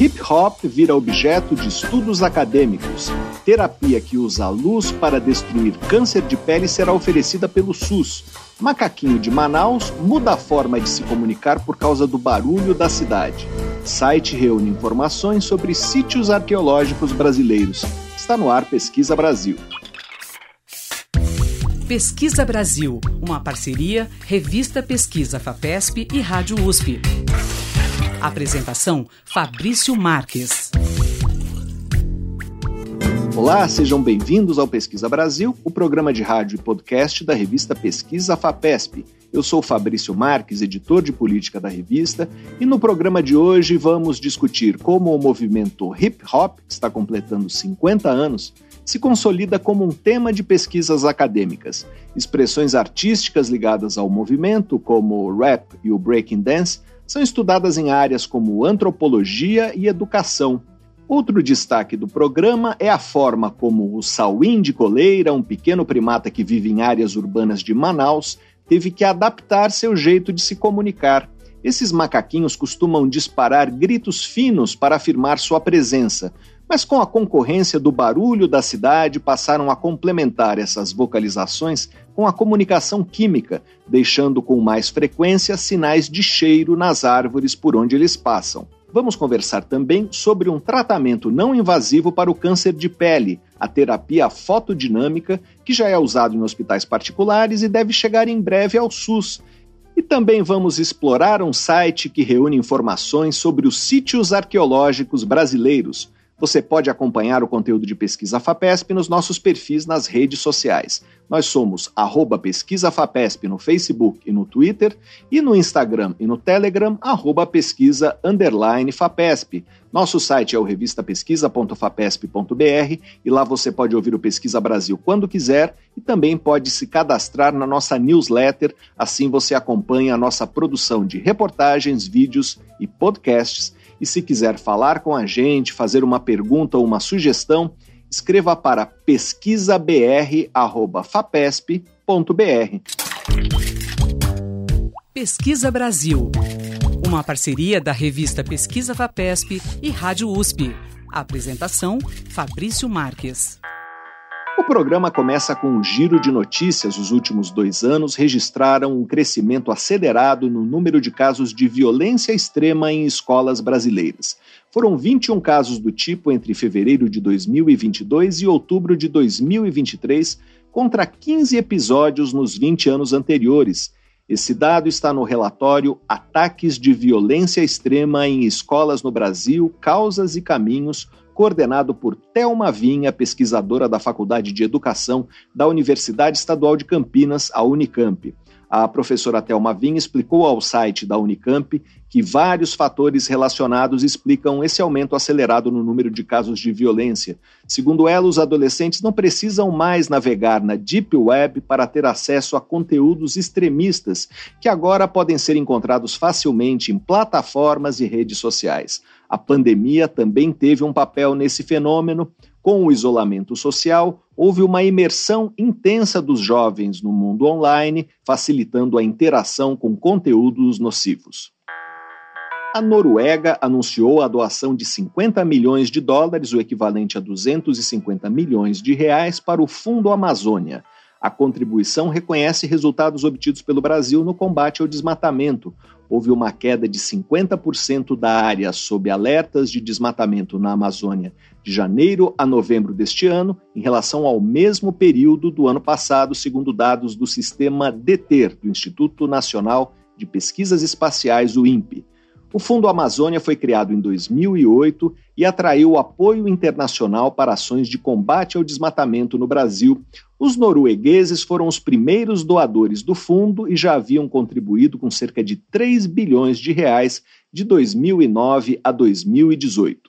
Hip hop vira objeto de estudos acadêmicos. Terapia que usa a luz para destruir câncer de pele será oferecida pelo SUS. Macaquinho de Manaus muda a forma de se comunicar por causa do barulho da cidade. Site reúne informações sobre sítios arqueológicos brasileiros. Está no ar Pesquisa Brasil. Pesquisa Brasil, uma parceria Revista Pesquisa FAPESP e Rádio USP. Apresentação Fabrício Marques. Olá, sejam bem-vindos ao Pesquisa Brasil, o programa de rádio e podcast da revista Pesquisa FAPESP. Eu sou Fabrício Marques, editor de política da revista, e no programa de hoje vamos discutir como o movimento hip hop, que está completando 50 anos, se consolida como um tema de pesquisas acadêmicas. Expressões artísticas ligadas ao movimento, como o rap e o breaking dance, são estudadas em áreas como antropologia e educação. Outro destaque do programa é a forma como o sauim de coleira, um pequeno primata que vive em áreas urbanas de Manaus, teve que adaptar seu jeito de se comunicar. Esses macaquinhos costumam disparar gritos finos para afirmar sua presença, mas com a concorrência do barulho da cidade passaram a complementar essas vocalizações com a comunicação química, deixando com mais frequência sinais de cheiro nas árvores por onde eles passam. Vamos conversar também sobre um tratamento não invasivo para o câncer de pele, a terapia fotodinâmica, que já é usado em hospitais particulares e deve chegar em breve ao SUS. E também vamos explorar um site que reúne informações sobre os sítios arqueológicos brasileiros. Você pode acompanhar o conteúdo de Pesquisa FAPESP nos nossos perfis nas redes sociais. Nós somos arroba Pesquisa FAPESP no Facebook e no Twitter, e no Instagram e no Telegram, arroba pesquisa underline FAPESP. Nosso site é o revistapesquisa.fapesp.br e lá você pode ouvir o Pesquisa Brasil quando quiser e também pode se cadastrar na nossa newsletter, assim você acompanha a nossa produção de reportagens, vídeos e podcasts e se quiser falar com a gente, fazer uma pergunta ou uma sugestão, escreva para pesquisabr@fapesp.br. Pesquisa Brasil. Uma parceria da revista Pesquisa Fapesp e Rádio USP. Apresentação Fabrício Marques. O programa começa com um giro de notícias. Os últimos dois anos registraram um crescimento acelerado no número de casos de violência extrema em escolas brasileiras. Foram 21 casos do tipo entre fevereiro de 2022 e outubro de 2023, contra 15 episódios nos 20 anos anteriores. Esse dado está no relatório Ataques de Violência Extrema em Escolas no Brasil, Causas e Caminhos, coordenado por Thelma Vinha, pesquisadora da Faculdade de Educação da Universidade Estadual de Campinas, a Unicamp. A professora Thelma Vinha explicou ao site da Unicamp que vários fatores relacionados explicam esse aumento acelerado no número de casos de violência. Segundo ela, os adolescentes não precisam mais navegar na Deep Web para ter acesso a conteúdos extremistas, que agora podem ser encontrados facilmente em plataformas e redes sociais. A pandemia também teve um papel nesse fenômeno. Com o isolamento social, houve uma imersão intensa dos jovens no mundo online, facilitando a interação com conteúdos nocivos. A Noruega anunciou a doação de 50 milhões de dólares, o equivalente a 250 milhões de reais, para o Fundo Amazônia. A contribuição reconhece resultados obtidos pelo Brasil no combate ao desmatamento, houve uma queda de 50% da área sob alertas de desmatamento na Amazônia de janeiro a novembro deste ano, em relação ao mesmo período do ano passado, segundo dados do sistema DETER, do Instituto Nacional de Pesquisas Espaciais, o INPE. O Fundo Amazônia foi criado em 2008 e atraiu apoio internacional para ações de combate ao desmatamento no Brasil. Os noruegueses foram os primeiros doadores do fundo e já haviam contribuído com cerca de 3 bilhões de reais de 2009 a 2018.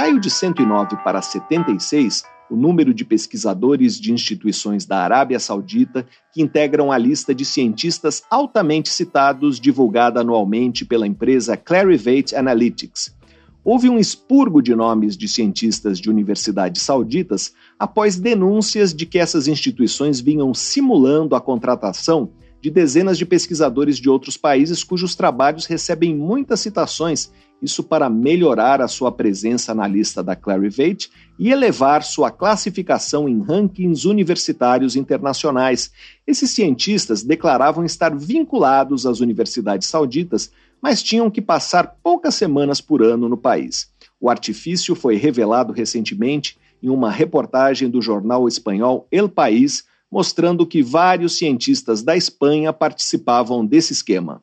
Caiu de 109 para 76 o número de pesquisadores de instituições da Arábia Saudita que integram a lista de cientistas altamente citados divulgada anualmente pela empresa Clarivate Analytics. Houve um expurgo de nomes de cientistas de universidades sauditas após denúncias de que essas instituições vinham simulando a contratação de dezenas de pesquisadores de outros países cujos trabalhos recebem muitas citações, isso para melhorar a sua presença na lista da Clarivate e elevar sua classificação em rankings universitários internacionais. Esses cientistas declaravam estar vinculados às universidades sauditas, mas tinham que passar poucas semanas por ano no país. O artifício foi revelado recentemente em uma reportagem do jornal espanhol El País, mostrando que vários cientistas da Espanha participavam desse esquema.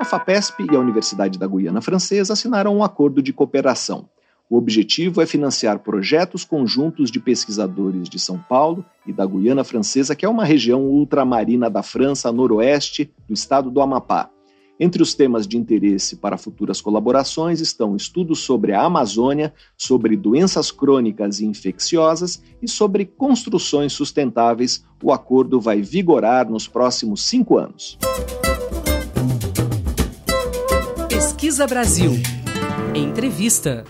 A FAPESP e a Universidade da Guiana Francesa assinaram um acordo de cooperação. O objetivo é financiar projetos conjuntos de pesquisadores de São Paulo e da Guiana Francesa, que é uma região ultramarina da França, noroeste do estado do Amapá. Entre os temas de interesse para futuras colaborações estão estudos sobre a Amazônia, sobre doenças crônicas e infecciosas e sobre construções sustentáveis. O acordo vai vigorar nos próximos cinco anos. Pesquisa Brasil. Entrevista.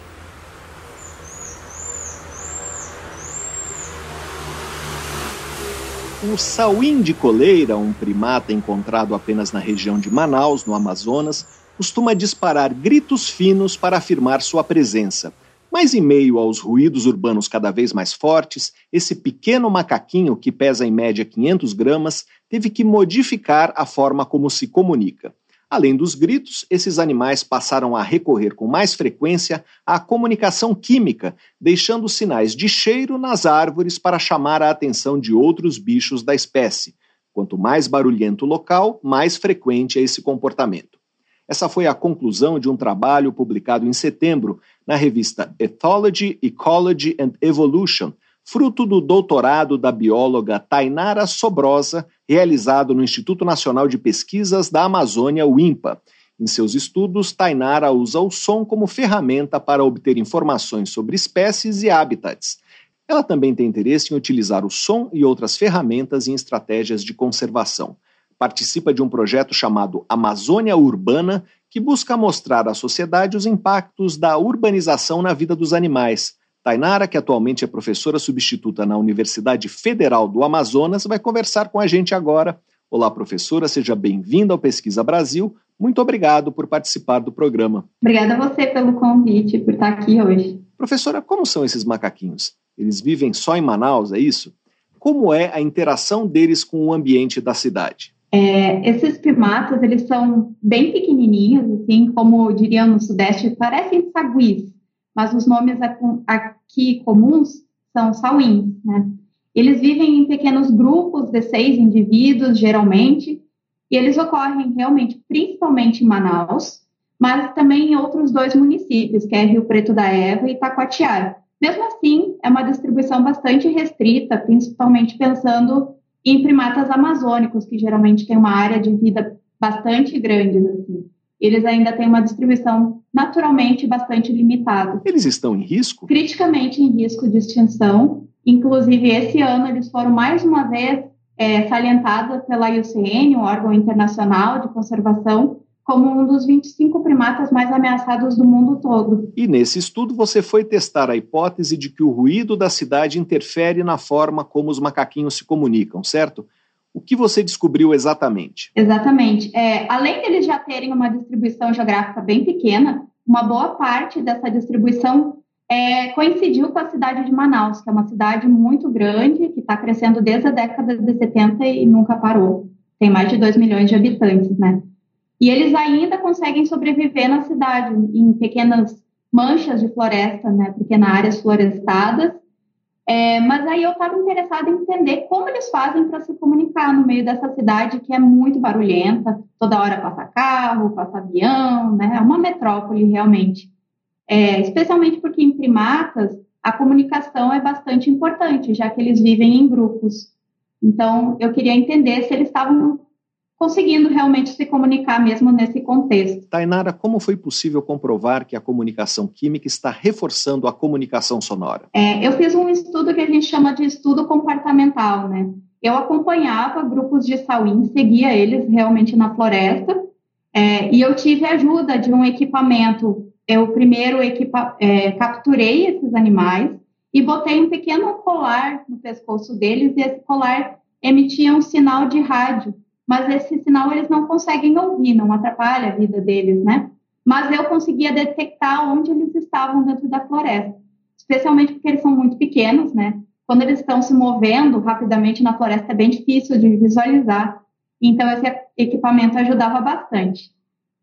O sauim de coleira, um primata encontrado apenas na região de Manaus, no Amazonas, costuma disparar gritos finos para afirmar sua presença. Mas em meio aos ruídos urbanos cada vez mais fortes, esse pequeno macaquinho, que pesa em média 500 gramas, teve que modificar a forma como se comunica. Além dos gritos, esses animais passaram a recorrer com mais frequência à comunicação química, deixando sinais de cheiro nas árvores para chamar a atenção de outros bichos da espécie. Quanto mais barulhento o local, mais frequente é esse comportamento. Essa foi a conclusão de um trabalho publicado em setembro na revista Ethology, Ecology and Evolution, fruto do doutorado da bióloga Tainara Sobrosa, realizado no Instituto Nacional de Pesquisas da Amazônia, o INPA. Em seus estudos, Tainara usa o som como ferramenta para obter informações sobre espécies e habitats. Ela também tem interesse em utilizar o som e outras ferramentas em estratégias de conservação. Participa de um projeto chamado Amazônia Urbana, que busca mostrar à sociedade os impactos da urbanização na vida dos animais Tainara, que atualmente é professora substituta na Universidade Federal do Amazonas, vai conversar com a gente agora. Olá, professora, seja bem-vinda ao Pesquisa Brasil. Muito obrigado por participar do programa. Obrigada a você pelo convite, por estar aqui hoje. Professora, como são esses macaquinhos? Eles vivem só em Manaus, é isso? Como é a interação deles com o ambiente da cidade? É, esses primatas, eles são bem pequenininhos, assim, como diríamos no Sudeste, parecem saguis mas os nomes aqui comuns são sauins, né? Eles vivem em pequenos grupos de seis indivíduos, geralmente, e eles ocorrem realmente, principalmente em Manaus, mas também em outros dois municípios, que é Rio Preto da Eva e Taquatiara. Mesmo assim, é uma distribuição bastante restrita, principalmente pensando em primatas amazônicos, que geralmente têm uma área de vida bastante grande. Assim eles ainda têm uma distribuição naturalmente bastante limitada. Eles estão em risco? Criticamente em risco de extinção. Inclusive, esse ano eles foram mais uma vez é, salientados pela IUCN, o órgão internacional de conservação, como um dos 25 primatas mais ameaçados do mundo todo. E nesse estudo você foi testar a hipótese de que o ruído da cidade interfere na forma como os macaquinhos se comunicam, certo? O que você descobriu exatamente? Exatamente. É, além deles já terem uma distribuição geográfica bem pequena, uma boa parte dessa distribuição é, coincidiu com a cidade de Manaus, que é uma cidade muito grande, que está crescendo desde a década de 70 e nunca parou. Tem mais de 2 milhões de habitantes, né? E eles ainda conseguem sobreviver na cidade, em pequenas manchas de floresta, né? Pequenas áreas florestadas, é, mas aí eu estava interessada em entender como eles fazem para se comunicar no meio dessa cidade que é muito barulhenta, toda hora passa carro, passa avião, né? É uma metrópole realmente. É, especialmente porque em primatas a comunicação é bastante importante, já que eles vivem em grupos. Então, eu queria entender se eles estavam conseguindo realmente se comunicar mesmo nesse contexto. Tainara, como foi possível comprovar que a comunicação química está reforçando a comunicação sonora? É, eu fiz um estudo que a gente chama de estudo comportamental, né? Eu acompanhava grupos de sauim, seguia eles realmente na floresta, é, e eu tive ajuda de um equipamento. Eu primeiro equipa, é, capturei esses animais e botei um pequeno colar no pescoço deles, e esse colar emitia um sinal de rádio mas esse sinal eles não conseguem ouvir, não atrapalha a vida deles, né? Mas eu conseguia detectar onde eles estavam dentro da floresta, especialmente porque eles são muito pequenos, né? Quando eles estão se movendo rapidamente na floresta é bem difícil de visualizar. Então esse equipamento ajudava bastante.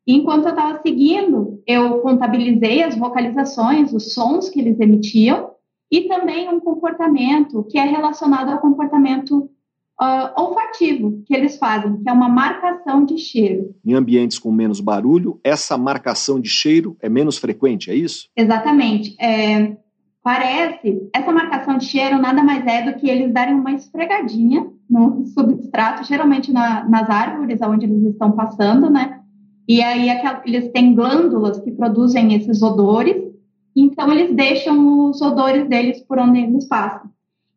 Enquanto eu estava seguindo, eu contabilizei as vocalizações, os sons que eles emitiam e também um comportamento que é relacionado ao comportamento uh, olfativo que eles fazem, que é uma marcação de cheiro. Em ambientes com menos barulho, essa marcação de cheiro é menos frequente, é isso? Exatamente. É, parece, essa marcação de cheiro nada mais é do que eles darem uma esfregadinha no substrato, geralmente na, nas árvores onde eles estão passando, né? E aí eles têm glândulas que produzem esses odores, então eles deixam os odores deles por onde eles passam.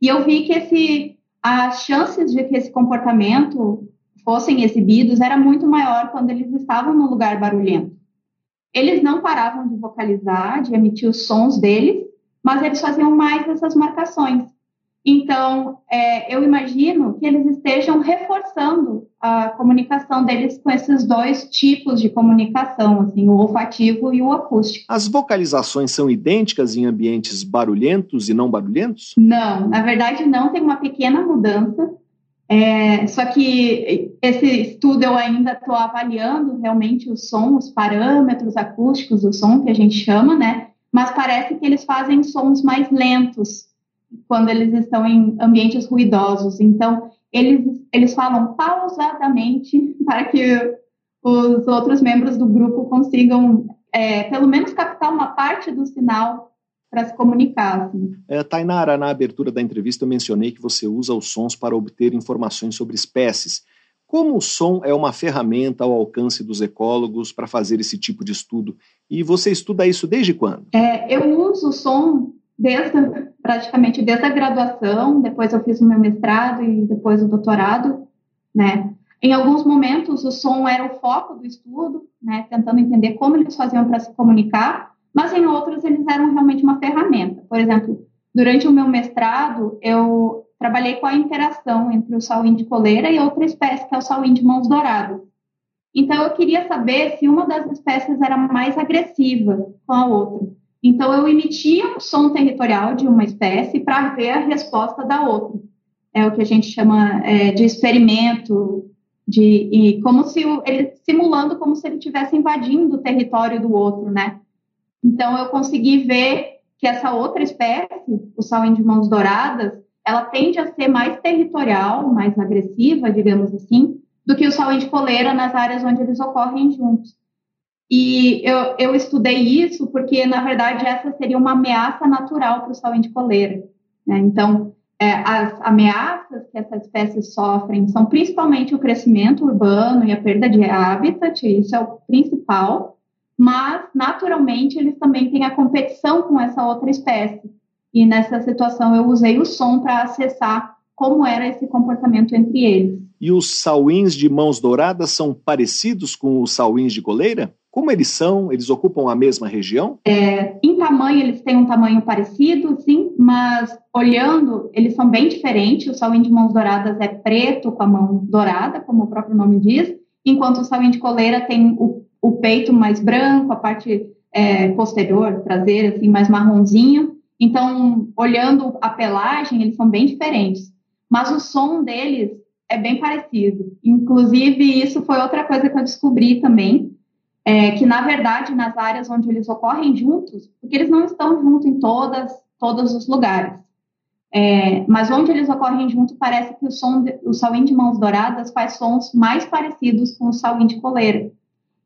E eu vi que esse as chances de que esse comportamento fossem exibidos era muito maior quando eles estavam no lugar barulhento. Eles não paravam de vocalizar, de emitir os sons deles, mas eles faziam mais essas marcações. Então, é, eu imagino que eles estejam reforçando a comunicação deles com esses dois tipos de comunicação, assim, o olfativo e o acústico. As vocalizações são idênticas em ambientes barulhentos e não barulhentos? Não, na verdade não, tem uma pequena mudança. É, só que esse estudo eu ainda estou avaliando realmente o som, os parâmetros acústicos do som que a gente chama, né? Mas parece que eles fazem sons mais lentos quando eles estão em ambientes ruidosos. Então, eles, eles falam pausadamente para que os outros membros do grupo consigam, é, pelo menos, captar uma parte do sinal para se comunicar. Assim. É, Tainara, na abertura da entrevista eu mencionei que você usa os sons para obter informações sobre espécies. Como o som é uma ferramenta ao alcance dos ecólogos para fazer esse tipo de estudo? E você estuda isso desde quando? É, eu uso o som desde praticamente desde a graduação, depois eu fiz o meu mestrado e depois o doutorado, né? Em alguns momentos o som era o foco do estudo, né, tentando entender como eles faziam para se comunicar, mas em outros eles eram realmente uma ferramenta. Por exemplo, durante o meu mestrado, eu trabalhei com a interação entre o sauim de coleira e outra espécie, que é o sauim de mãos douradas. Então, eu queria saber se uma das espécies era mais agressiva com a outra. Então, eu emitia o som territorial de uma espécie para ver a resposta da outra. É o que a gente chama é, de experimento, de, e como se ele simulando como se ele estivesse invadindo o território do outro, né? Então, eu consegui ver que essa outra espécie, o sauim de mãos douradas, ela tende a ser mais territorial, mais agressiva, digamos assim, do que o sauim de coleira nas áreas onde eles ocorrem juntos. E eu, eu estudei isso porque, na verdade, essa seria uma ameaça natural para o sauim de coleira. Né? Então, é, as ameaças que essas espécies sofrem são principalmente o crescimento urbano e a perda de habitat, isso é o principal, mas, naturalmente, eles também têm a competição com essa outra espécie. E nessa situação eu usei o som para acessar como era esse comportamento entre eles. E os sauins de mãos douradas são parecidos com os sauins de coleira? Como eles são? Eles ocupam a mesma região? É, em tamanho, eles têm um tamanho parecido, sim, mas olhando, eles são bem diferentes. O sauim de mãos douradas é preto com a mão dourada, como o próprio nome diz, enquanto o sauim de coleira tem o, o peito mais branco, a parte é, posterior, traseira, assim, mais marronzinho. Então, olhando a pelagem, eles são bem diferentes. Mas o som deles é bem parecido. Inclusive, isso foi outra coisa que eu descobri também é, que na verdade nas áreas onde eles ocorrem juntos, porque eles não estão juntos em todas todos os lugares, é, mas onde eles ocorrem junto parece que o som o sauim de mãos douradas faz sons mais parecidos com o sauim de coleira.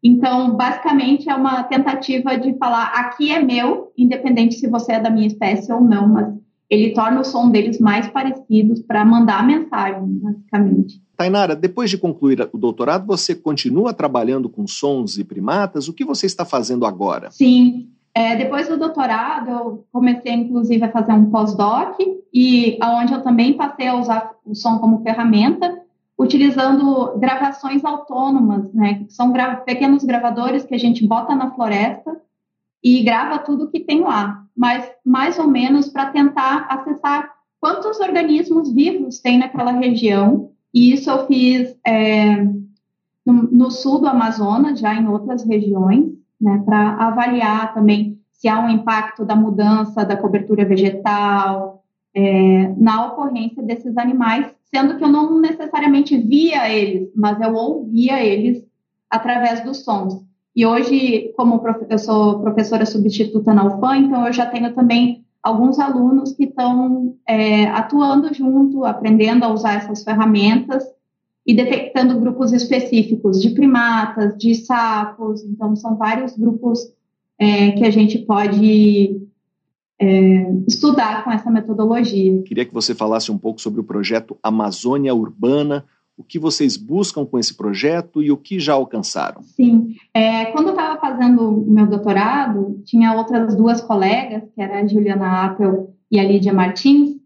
Então, basicamente é uma tentativa de falar aqui é meu, independente se você é da minha espécie ou não, mas ele torna o som deles mais parecidos para mandar a mensagem, basicamente. Tainara, depois de concluir o doutorado, você continua trabalhando com sons e primatas? O que você está fazendo agora? Sim, é, depois do doutorado, eu comecei, inclusive, a fazer um pós-doc, e onde eu também passei a usar o som como ferramenta, utilizando gravações autônomas, né, que são gra pequenos gravadores que a gente bota na floresta e grava tudo que tem lá, mas mais ou menos para tentar acessar quantos organismos vivos tem naquela região E isso eu fiz é, no, no, sul do Amazonas, já em outras regiões, né, para avaliar também se há um impacto da mudança da cobertura vegetal é, na ocorrência desses animais, sendo que eu não necessariamente via eles, mas eu ouvia eles através dos sons. E hoje, como eu sou professora substituta na UFAM, então eu já tenho também alguns alunos que estão é, atuando junto, aprendendo a usar essas ferramentas e detectando grupos específicos de primatas, de sapos. Então, são vários grupos é, que a gente pode é, estudar com essa metodologia. Queria que você falasse um pouco sobre o projeto Amazônia Urbana, o que vocês buscam com esse projeto e o que já alcançaram? Sim, é, quando eu estava fazendo meu doutorado, tinha outras duas colegas, que era a Juliana Appel e a Lídia Martins,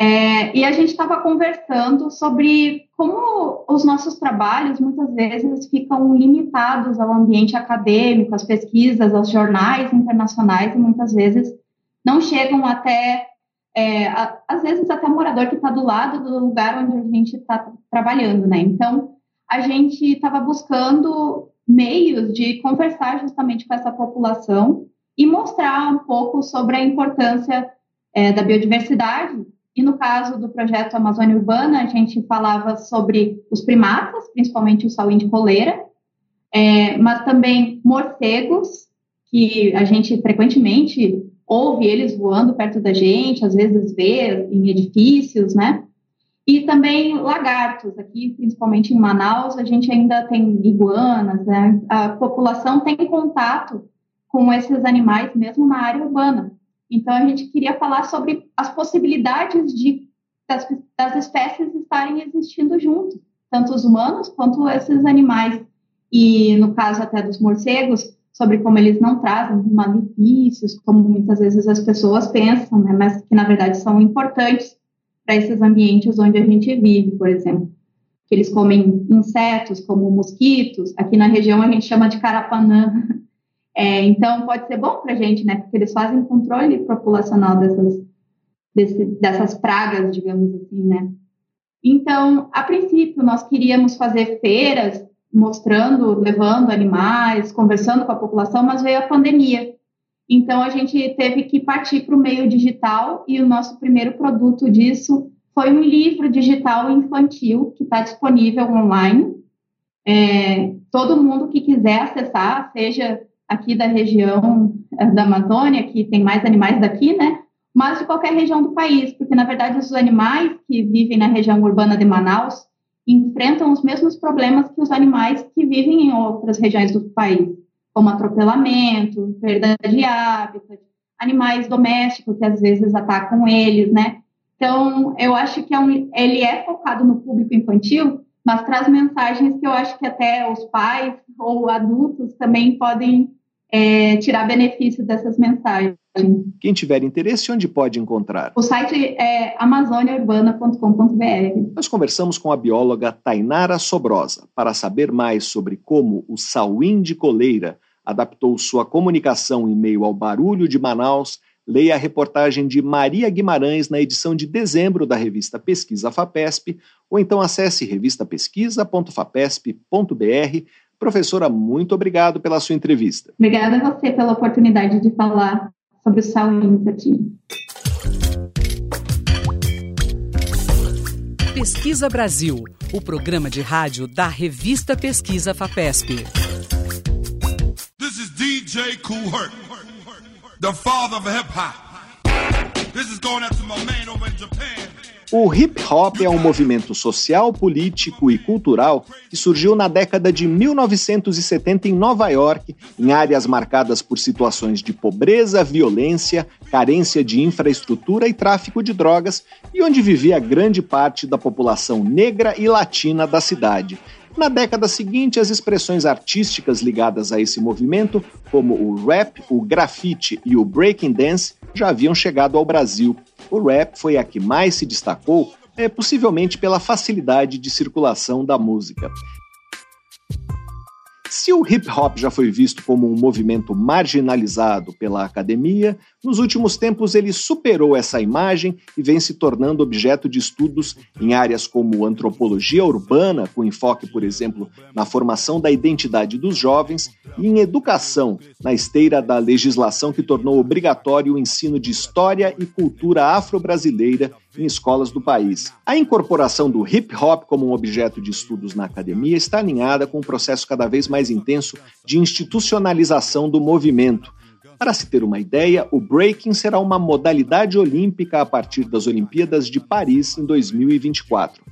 é, e a gente estava conversando sobre como os nossos trabalhos muitas vezes ficam limitados ao ambiente acadêmico, às pesquisas, aos jornais internacionais, e muitas vezes não chegam até é, às vezes até morador que está do lado do lugar onde a gente está trabalhando, né? Então, a gente estava buscando meios de conversar justamente com essa população e mostrar um pouco sobre a importância é, da biodiversidade. E no caso do projeto Amazônia Urbana, a gente falava sobre os primatas, principalmente o sauim de coleira, é, mas também morcegos, que a gente frequentemente ouve eles voando perto da gente, às vezes vê em edifícios, né? E também lagartos, aqui principalmente em Manaus, a gente ainda tem iguanas, né? a população tem contato com esses animais mesmo na área urbana. Então a gente queria falar sobre as possibilidades de das, das espécies estarem existindo juntos, tanto os humanos quanto esses animais. E no caso até dos morcegos, sobre como eles não trazem malefícios, como muitas vezes as pessoas pensam, né, mas que na verdade são importantes para esses ambientes onde a gente vive, por exemplo. Que eles comem insetos como mosquitos, aqui na região a gente chama de carapanã. É, então pode ser bom para a gente, né, porque eles fazem controle populacional dessas, desse, dessas pragas, digamos assim, né. Então, a princípio, nós queríamos fazer feiras mostrando, levando animais, conversando com a população, mas veio a pandemia. Então a gente teve que partir para o meio digital e o nosso primeiro produto disso foi um livro digital infantil que está disponível online. É, todo mundo que quiser acessar, seja aqui da região é, da Amazônia, que tem mais animais daqui, né? Mas de qualquer região do país, porque na verdade os animais que vivem na região urbana de Manaus enfrentam os mesmos problemas que os animais que vivem em outras regiões do país, como atropelamento, perda de hábitat, animais domésticos que às vezes atacam eles, né? Então, eu acho que é um, ele é focado no público infantil, mas traz mensagens que eu acho que até os pais ou adultos também podem é, tirar benefício dessas mensagens. Quem tiver interesse, onde pode encontrar? O site é amazoniaurbana.com.br. Nós conversamos com a bióloga Tainara Sobrosa para saber mais sobre como o sauim de coleira adaptou sua comunicação em meio ao barulho de Manaus. Leia a reportagem de Maria Guimarães na edição de dezembro da revista Pesquisa FAPESP, ou então acesse revistapesquisa.fapesp.br Professora, muito obrigado pela sua entrevista. Obrigada a você pela oportunidade de falar sobre o aqui. Pesquisa Brasil, o programa de rádio da revista Pesquisa FAPESP. This is DJ Kool Herc, the father of hip hop. This is going out to my man over in Japan. O hip hop é um movimento social, político e cultural que surgiu na década de 1970 em Nova York, em áreas marcadas por situações de pobreza, violência, carência de infraestrutura e tráfico de drogas, e onde vivia grande parte da população negra e latina da cidade. Na década seguinte, as expressões artísticas ligadas a esse movimento, como o rap, o grafite e o breaking dance, já haviam chegado ao Brasil. O rap foi a que mais se destacou, é, possivelmente pela facilidade de circulação da música. Se o hip hop já foi visto como um movimento marginalizado pela academia, nos últimos tempos ele superou essa imagem e vem se tornando objeto de estudos em áreas como antropologia urbana, com enfoque, por exemplo, na formação da identidade dos jovens, e em educação, na esteira da legislação que tornou obrigatório o ensino de história e cultura afro-brasileira em escolas do país. A incorporação do hip hop como um objeto de estudos na academia está alinhada com um processo cada vez mais intenso de institucionalização do movimento. Para se ter uma ideia, o breaking será uma modalidade olímpica a partir das Olimpíadas de Paris em 2024.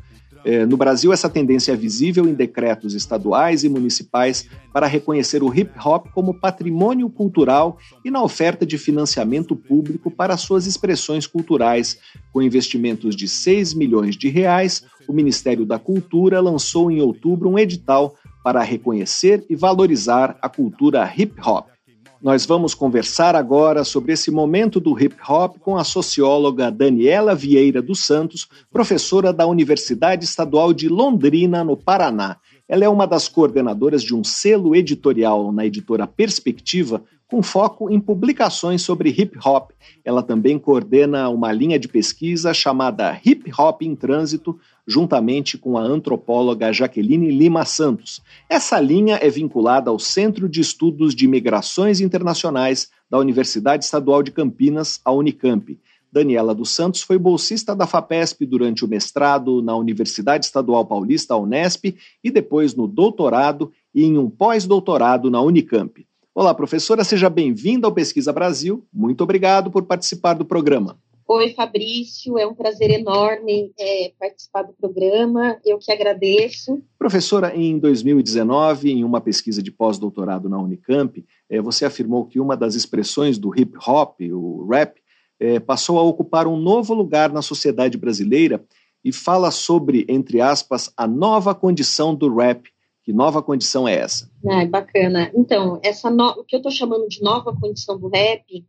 É, no Brasil, essa tendência é visível em decretos estaduais e municipais para reconhecer o hip hop como patrimônio cultural e na oferta de financiamento público para suas expressões culturais. Com investimentos de 6 milhões de reais, o Ministério da Cultura lançou em outubro um edital para reconhecer e valorizar a cultura hip hop. Nós vamos conversar agora sobre esse momento do hip hop com a socióloga Daniela Vieira dos Santos, professora da Universidade Estadual de Londrina, no Paraná. Ela é uma das coordenadoras de um selo editorial na editora Perspectiva, com foco em publicações sobre hip hop. Ela também coordena uma linha de pesquisa chamada Hip Hop em Trânsito, juntamente com a antropóloga Jaqueline Lima Santos. Essa linha é vinculada ao Centro de Estudos de Migrações Internacionais da Universidade Estadual de Campinas, a Unicamp. Daniela dos Santos foi bolsista da FAPESP durante o mestrado na Universidade Estadual Paulista, a Unesp, e depois no doutorado e em um pós-doutorado na Unicamp. Olá, professora, seja bem-vinda ao Pesquisa Brasil. Muito obrigado por participar do programa. Oi, Fabrício, é um prazer enorme é, participar do programa, eu que agradeço. Professora, em 2019, em uma pesquisa de pós-doutorado na Unicamp, é, você afirmou que uma das expressões do hip hop, o rap, é, passou a ocupar um novo lugar na sociedade brasileira e fala sobre, entre aspas, a nova condição do rap. Que nova condição é essa? Ah, bacana. Então, essa no... o que eu estou chamando de nova condição do rap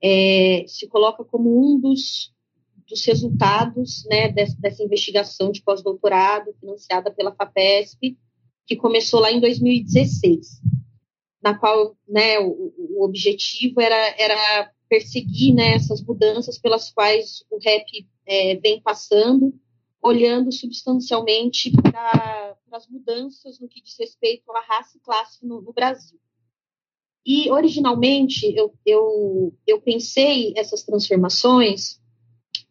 é, se coloca como um dos, dos resultados né, dessa, dessa investigação de pós-doutorado financiada pela FAPESP, que começou lá em 2016, na qual né, o, o objetivo era, era perseguir né, essas mudanças pelas quais o rap é, vem passando, olhando substancialmente para as mudanças no que diz respeito à raça e classe no, no Brasil. E, originalmente, eu, eu, eu pensei essas transformações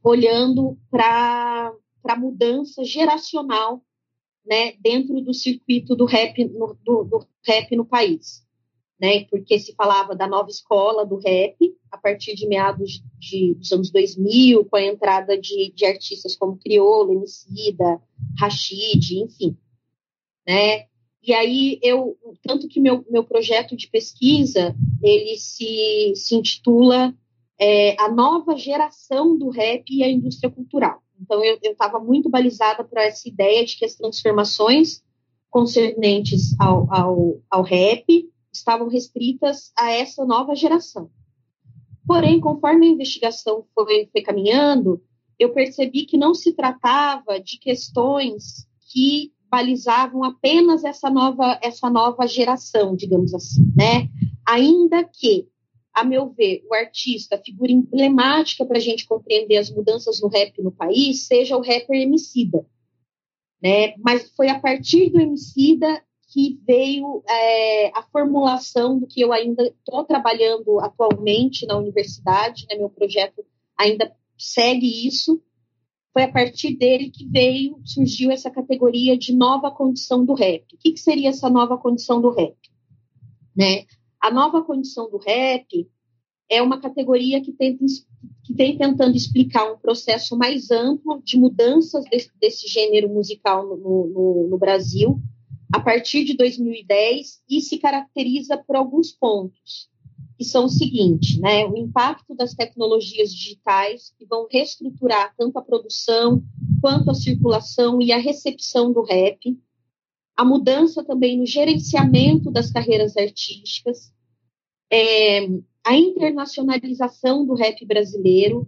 olhando para a mudança geracional né, dentro do circuito do rap no, do, do, rap no país. Né, porque se falava da nova escola do rap, a partir de meados de, dos anos 2000, com a entrada de, de artistas como Criolo, Emicida, Rashid, enfim. Né, e aí eu, tanto que meu, meu projeto de pesquisa, ele se, se intitula é, A Nova Geração do Rap e a Indústria Cultural. Então eu estava muito balizada para essa ideia de que as transformações concernentes ao, ao, ao rap estavam restritas a essa nova geração. Porém, conforme a investigação foi, foi caminhando, eu percebi que não se tratava de questões que balizavam apenas essa nova, essa nova geração, digamos assim, né? Ainda que, a meu ver, o artista, a figura emblemática para a gente compreender as mudanças no rap no país, seja o rapper Emicida, né? Mas foi a partir do Emicida que veio é, a formulação do que eu ainda estou trabalhando atualmente na universidade, né? Meu projeto ainda segue isso, foi a partir dele que veio, surgiu essa categoria de nova condição do rap. O que, que seria essa nova condição do rap? Né? A nova condição do rap é uma categoria que, tenta, que vem tentando explicar um processo mais amplo de mudanças desse, desse gênero musical no, no, no Brasil a partir de 2010 e se caracteriza por alguns pontos que são o seguinte, né? O impacto das tecnologias digitais que vão reestruturar tanto a produção quanto a circulação e a recepção do rap, a mudança também no gerenciamento das carreiras artísticas, é, a internacionalização do rap brasileiro,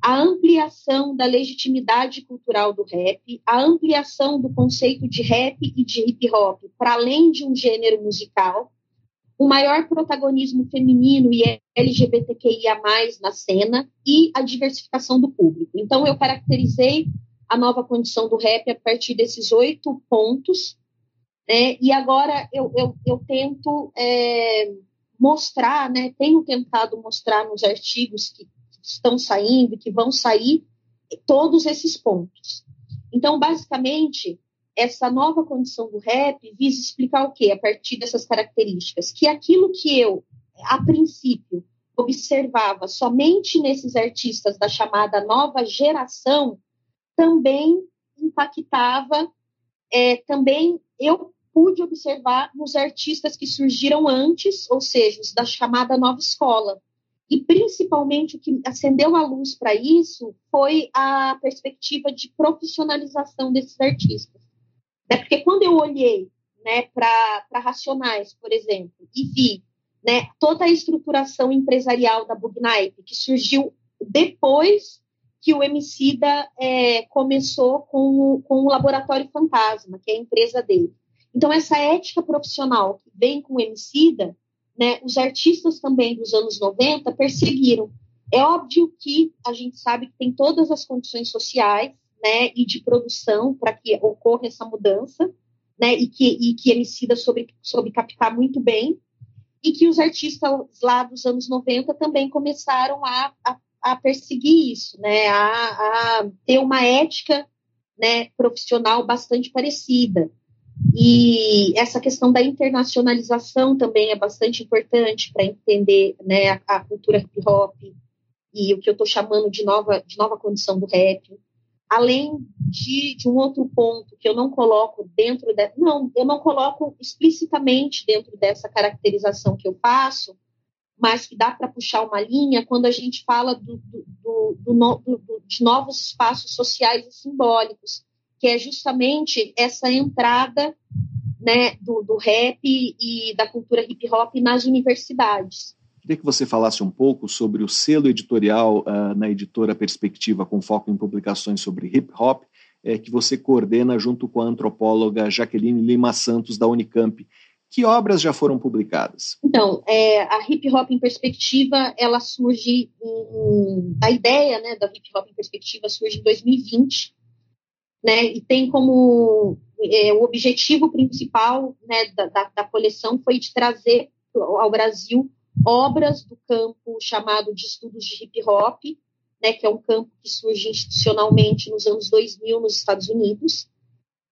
a ampliação da legitimidade cultural do rap, a ampliação do conceito de rap e de hip hop para além de um gênero musical, o maior protagonismo feminino e LGBTQIA+, na cena e a diversificação do público. Então, eu caracterizei a nova condição do rap a partir desses oito pontos, né? e agora eu, eu, eu tento é, mostrar, né? tenho tentado mostrar nos artigos que estão saindo, que vão sair, todos esses pontos. Então, basicamente, essa nova condição do rap visa explicar o quê? A partir dessas características. Que aquilo que eu, a princípio, observava somente nesses artistas da chamada nova geração, também impactava, é, também eu pude observar nos artistas que surgiram antes, ou seja, os da chamada nova escola. E principalmente o que acendeu a luz para isso foi a perspectiva de profissionalização desses artistas. É porque quando eu olhei né, para Racionais, por exemplo, e vi né, toda a estruturação empresarial da Bugnaip, que surgiu depois que o Emicida é, começou com o, com o Laboratório Fantasma, que é a empresa dele. Então, essa ética profissional que vem com o Emicida, né, os artistas também dos anos 90 perseguiram. É óbvio que a gente sabe que tem todas as condições sociais né, e de produção para que ocorra essa mudança, né, e que, e que Emicida soube, soube captar muito bem, e que os artistas lá dos anos 90 também começaram a, a, a perseguir isso, né, a, a, ter uma ética né, profissional bastante parecida. E essa questão da internacionalização também é bastante importante para entender né, a, a, cultura hip hop e o que eu estou chamando de nova, de nova condição do rap além de, de, um outro ponto que eu não coloco dentro da. Não, eu não coloco explicitamente dentro dessa caracterização que eu faço, mas que dá para puxar uma linha quando a gente fala do, do, do, de novos espaços sociais e simbólicos, que é justamente essa entrada né, do, rap e da cultura hip hop nas universidades. Queria que você falasse um pouco sobre o selo editorial uh, na editora Perspectiva, com foco em publicações sobre hip hop, é, que você coordena junto com a antropóloga Jaqueline Lima Santos, da Unicamp. Que obras já foram publicadas? Então, é, a Hip Hop em Perspectiva, ela surge, em, a ideia né, da Hip Hop em Perspectiva surge em 2020, né, e tem como é, o objetivo principal né, da, da, da coleção foi de trazer ao Brasil obras do campo chamado de estudos de hip hop, né, que é um campo que surge institucionalmente nos anos 2000 nos Estados Unidos.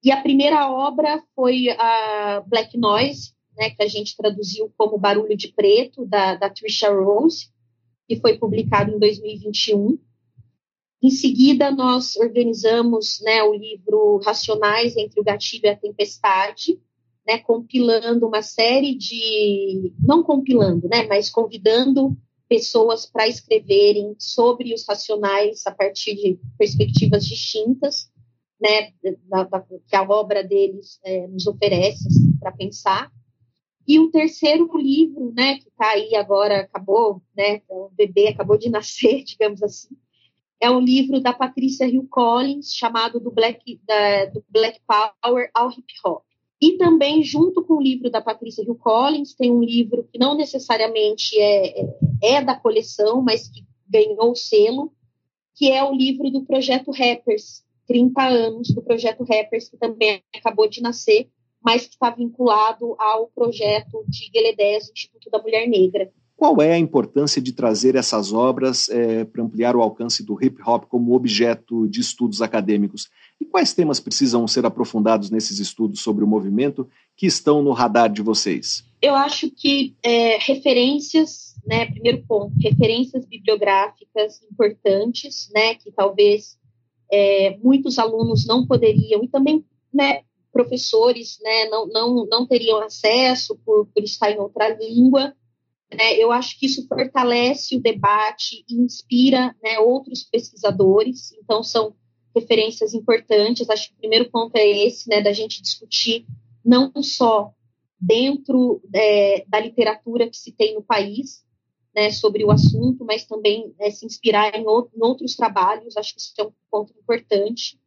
E a primeira obra foi a Black Noise, né, que a gente traduziu como Barulho de Preto, da, da Trisha Rose, que foi publicado em 2021. Em seguida, nós organizamos né, o livro Racionais entre o Gatilho e a Tempestade, né, compilando uma série de, não compilando, né, mas convidando pessoas para escreverem sobre os racionais a partir de perspectivas distintas, né, da, da, que a obra deles é, nos oferece assim, para pensar. E o terceiro livro, né, que está aí agora, acabou, né, o bebê acabou de nascer, digamos assim, é um livro da Patrícia Hill Collins, chamado do Black, da, do Black Power ao Hip Hop. E também, junto com o livro da Patrícia Hill Collins, tem um livro que não necessariamente é, é, é da coleção, mas que ganhou o selo, que é o livro do Projeto Rappers, 30 anos do Projeto Rappers, que também acabou de nascer, mas que está vinculado ao projeto de Gueledés, Instituto da Mulher Negra. Qual é a importância de trazer essas obras é, para ampliar o alcance do hip hop como objeto de estudos acadêmicos? E quais temas precisam ser aprofundados nesses estudos sobre o movimento que estão no radar de vocês? Eu acho que é, referências, né, primeiro ponto, referências bibliográficas importantes, né, que talvez é, muitos alunos não poderiam, e também né, professores né, não, não, não teriam acesso por, por estar em outra língua. Né, eu acho que isso fortalece o debate e inspira né, outros pesquisadores. Então, são referências importantes. Acho que o primeiro ponto é esse, né, da gente discutir não só dentro é, da literatura que se tem no país, né, sobre o assunto, mas também né, se inspirar em, em, outros trabalhos, acho que isso é um ponto importante.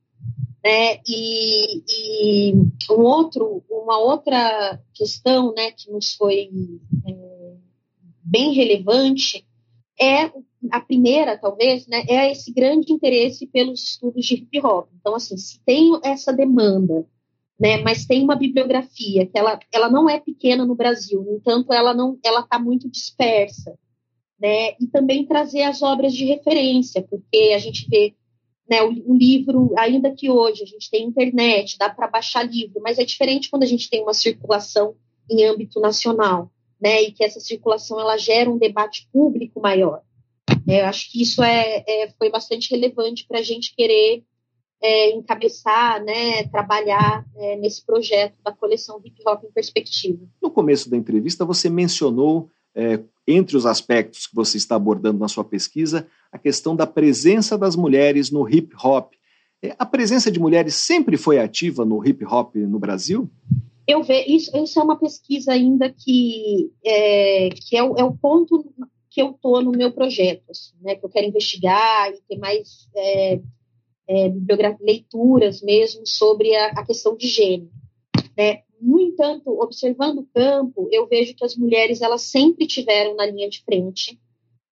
Né, e, e um outro, uma outra questão né, que nos foi é, bem relevante é a primeira, talvez, né, é esse grande interesse pelos estudos de hip hop. Então, assim, se tem essa demanda, né, mas tem uma bibliografia que ela, ela não é pequena no Brasil, no entanto, ela não, ela está muito dispersa, né, e também trazer as obras de referência, porque a gente vê né, o, o, livro, ainda que hoje a gente tem internet, dá para baixar livro, mas é diferente quando a gente tem uma circulação em âmbito nacional, né, e que essa circulação ela gera um debate público maior. É, eu acho que isso é, é foi bastante relevante para a gente querer é, encabeçar, né, trabalhar é, nesse projeto da coleção Hip Hop em Perspectiva. No começo da entrevista, você mencionou, é, entre os aspectos que você está abordando na sua pesquisa, a questão da presença das mulheres no hip hop. É, a presença de mulheres sempre foi ativa no hip hop no Brasil? Eu vejo isso, isso é uma pesquisa ainda que é, que é o, é o ponto que eu estou no meu projeto, assim, né, que eu quero investigar e ter mais é, é, leituras mesmo sobre a, a questão de gênero. Né? No entanto, observando o campo, eu vejo que as mulheres elas sempre tiveram na linha de frente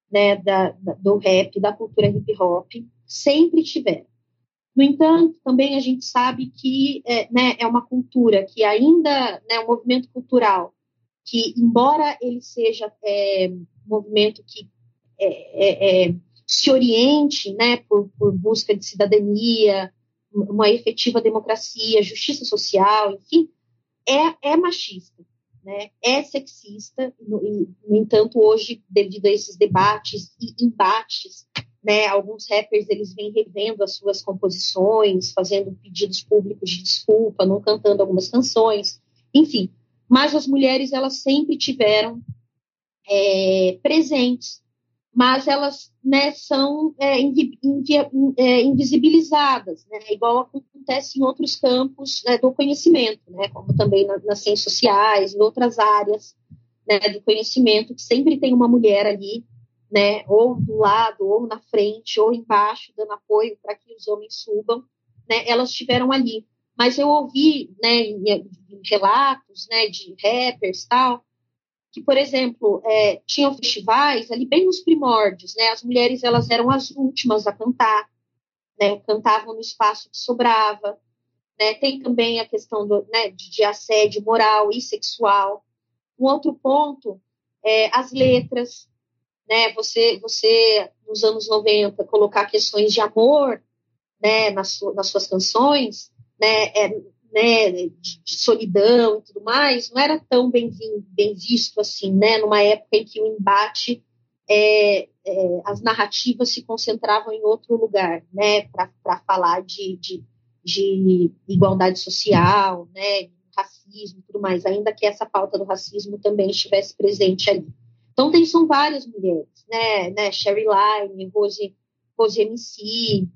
né, da, da, do rap, da cultura hip hop, sempre tiveram. No entanto, também a gente sabe que é, né, é uma cultura que ainda, né, um movimento cultural que, embora ele seja é, um movimento que é, é, é, se oriente né, por, por busca de cidadania, uma efetiva democracia, justiça social, enfim, é, é machista, né? é sexista, no, no entanto, hoje, devido a esses debates e embates né, alguns rappers eles vêm revendo as suas composições, fazendo pedidos públicos de desculpa, não cantando algumas canções, enfim. Mas as mulheres elas sempre tiveram é, presentes, mas elas né, são é, invi, invi, é, invisibilizadas, né, igual acontece em outros campos né, do conhecimento, né, como também na, nas ciências sociais, em outras áreas né, do conhecimento, que sempre tem uma mulher ali né, ou do lado, ou na frente, ou embaixo, dando apoio para que os homens subam, elas estiveram ali. Mas eu ouvi, né, em, relatos, né, de rappers tal, que, por exemplo, é, tinham festivais ali bem nos primórdios, né, as mulheres elas eram as últimas a cantar, né, cantavam no espaço que sobrava, né, tem também a questão do, né, de, de assédio moral e sexual. Um outro ponto é as letras, né, você, você nos anos 90 colocar questões de amor, né, nas, nas suas canções, né, é, né, de, de, solidão e tudo mais, não era tão bem, bem visto assim, né, numa época em que o embate, é, é, as narrativas se concentravam em outro lugar, né, para falar de, de, de, igualdade social, né, racismo e tudo mais, ainda que essa pauta do racismo também estivesse presente ali. Então, tem, são várias mulheres, né? né Sherry Line, Rose, Rose MC,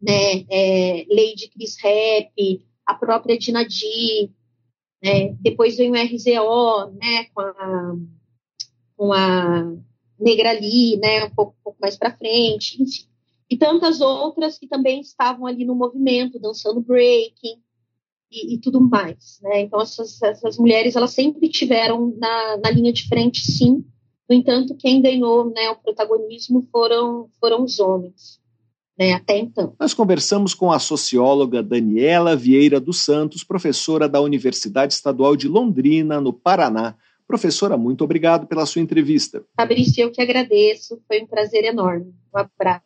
né? É, Lady Chris Rap, a própria Dina D, né? Depois vem o RZO, né? Com a, com a Negra Lee, né? Um pouco, um pouco mais para frente, enfim. E tantas outras que também estavam ali no movimento, dançando breaking, e, e, tudo mais, né? Então essas, essas mulheres elas sempre tiveram na, na linha de frente, sim, no entanto, quem ganhou né, o protagonismo foram, foram os homens. Né, até então. Nós conversamos com a socióloga Daniela Vieira dos Santos, professora da Universidade Estadual de Londrina, no Paraná. Professora, muito obrigado pela sua entrevista. Fabrício, eu que agradeço, foi um prazer enorme. Um abraço.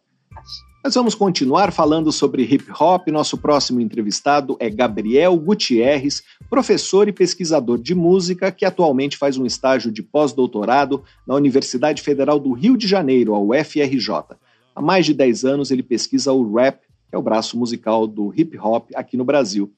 Nós vamos continuar falando sobre hip hop. Nosso próximo entrevistado é Gabriel Gutierrez, professor e pesquisador de música que atualmente faz um estágio de pós-doutorado na Universidade Federal do Rio de Janeiro, a UFRJ. Há mais de 10 anos ele pesquisa o rap, que é o braço musical do hip hop aqui no Brasil.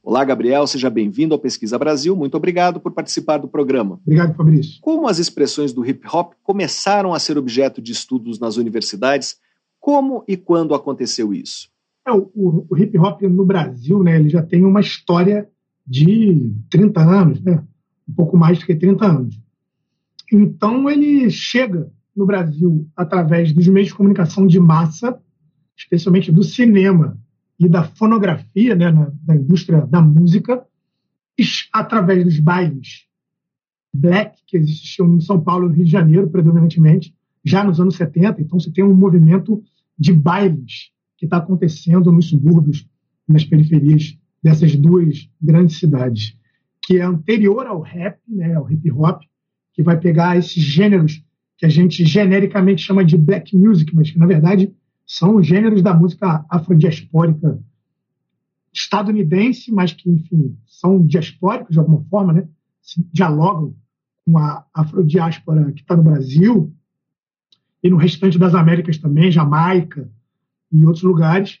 Olá, Gabriel, seja bem-vindo ao Pesquisa Brasil. Muito obrigado por participar do programa. Obrigado, Fabrício. Como as expressões do hip hop começaram a ser objeto de estudos nas universidades como e quando aconteceu isso? É, o, o, hip hop no Brasil, né, ele já tem uma história de 30 anos, né? um pouco mais do que 30 anos. Então ele chega no Brasil através dos meios de comunicação de massa, especialmente do cinema e da fonografia, né, na, da indústria da música, através dos bailes black que existiam em São Paulo e Rio de Janeiro, predominantemente, já nos anos 70. Então, você tem um movimento de bailes que está acontecendo nos subúrbios, nas periferias dessas duas grandes cidades, que é anterior ao rap, né, ao hip hop, que vai pegar esses gêneros que a gente genericamente chama de black music, mas que na verdade são gêneros da música afrodiaspórica estadunidense, mas que, enfim, são diaspóricos de alguma forma, né? Se dialogam com a afrodiáspora que está no Brasil e no restante das Américas também, Jamaica e outros lugares.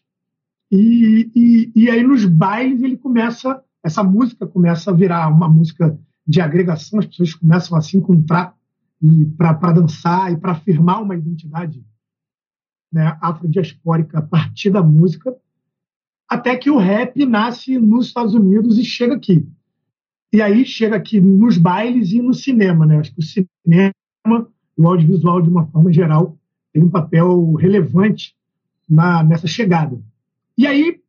E, e, e aí nos bailes ele começa, essa música começa a virar uma música de agregação, as pessoas começam a se encontrar e para dançar e para afirmar uma identidade né, afrodiaspórica a partir da música, até que o rap nasce nos Estados Unidos e chega aqui. E aí chega aqui nos bailes e no cinema. Né? Acho que o cinema o audiovisual, de uma forma geral, tem um papel relevante na, nessa chegada. E aí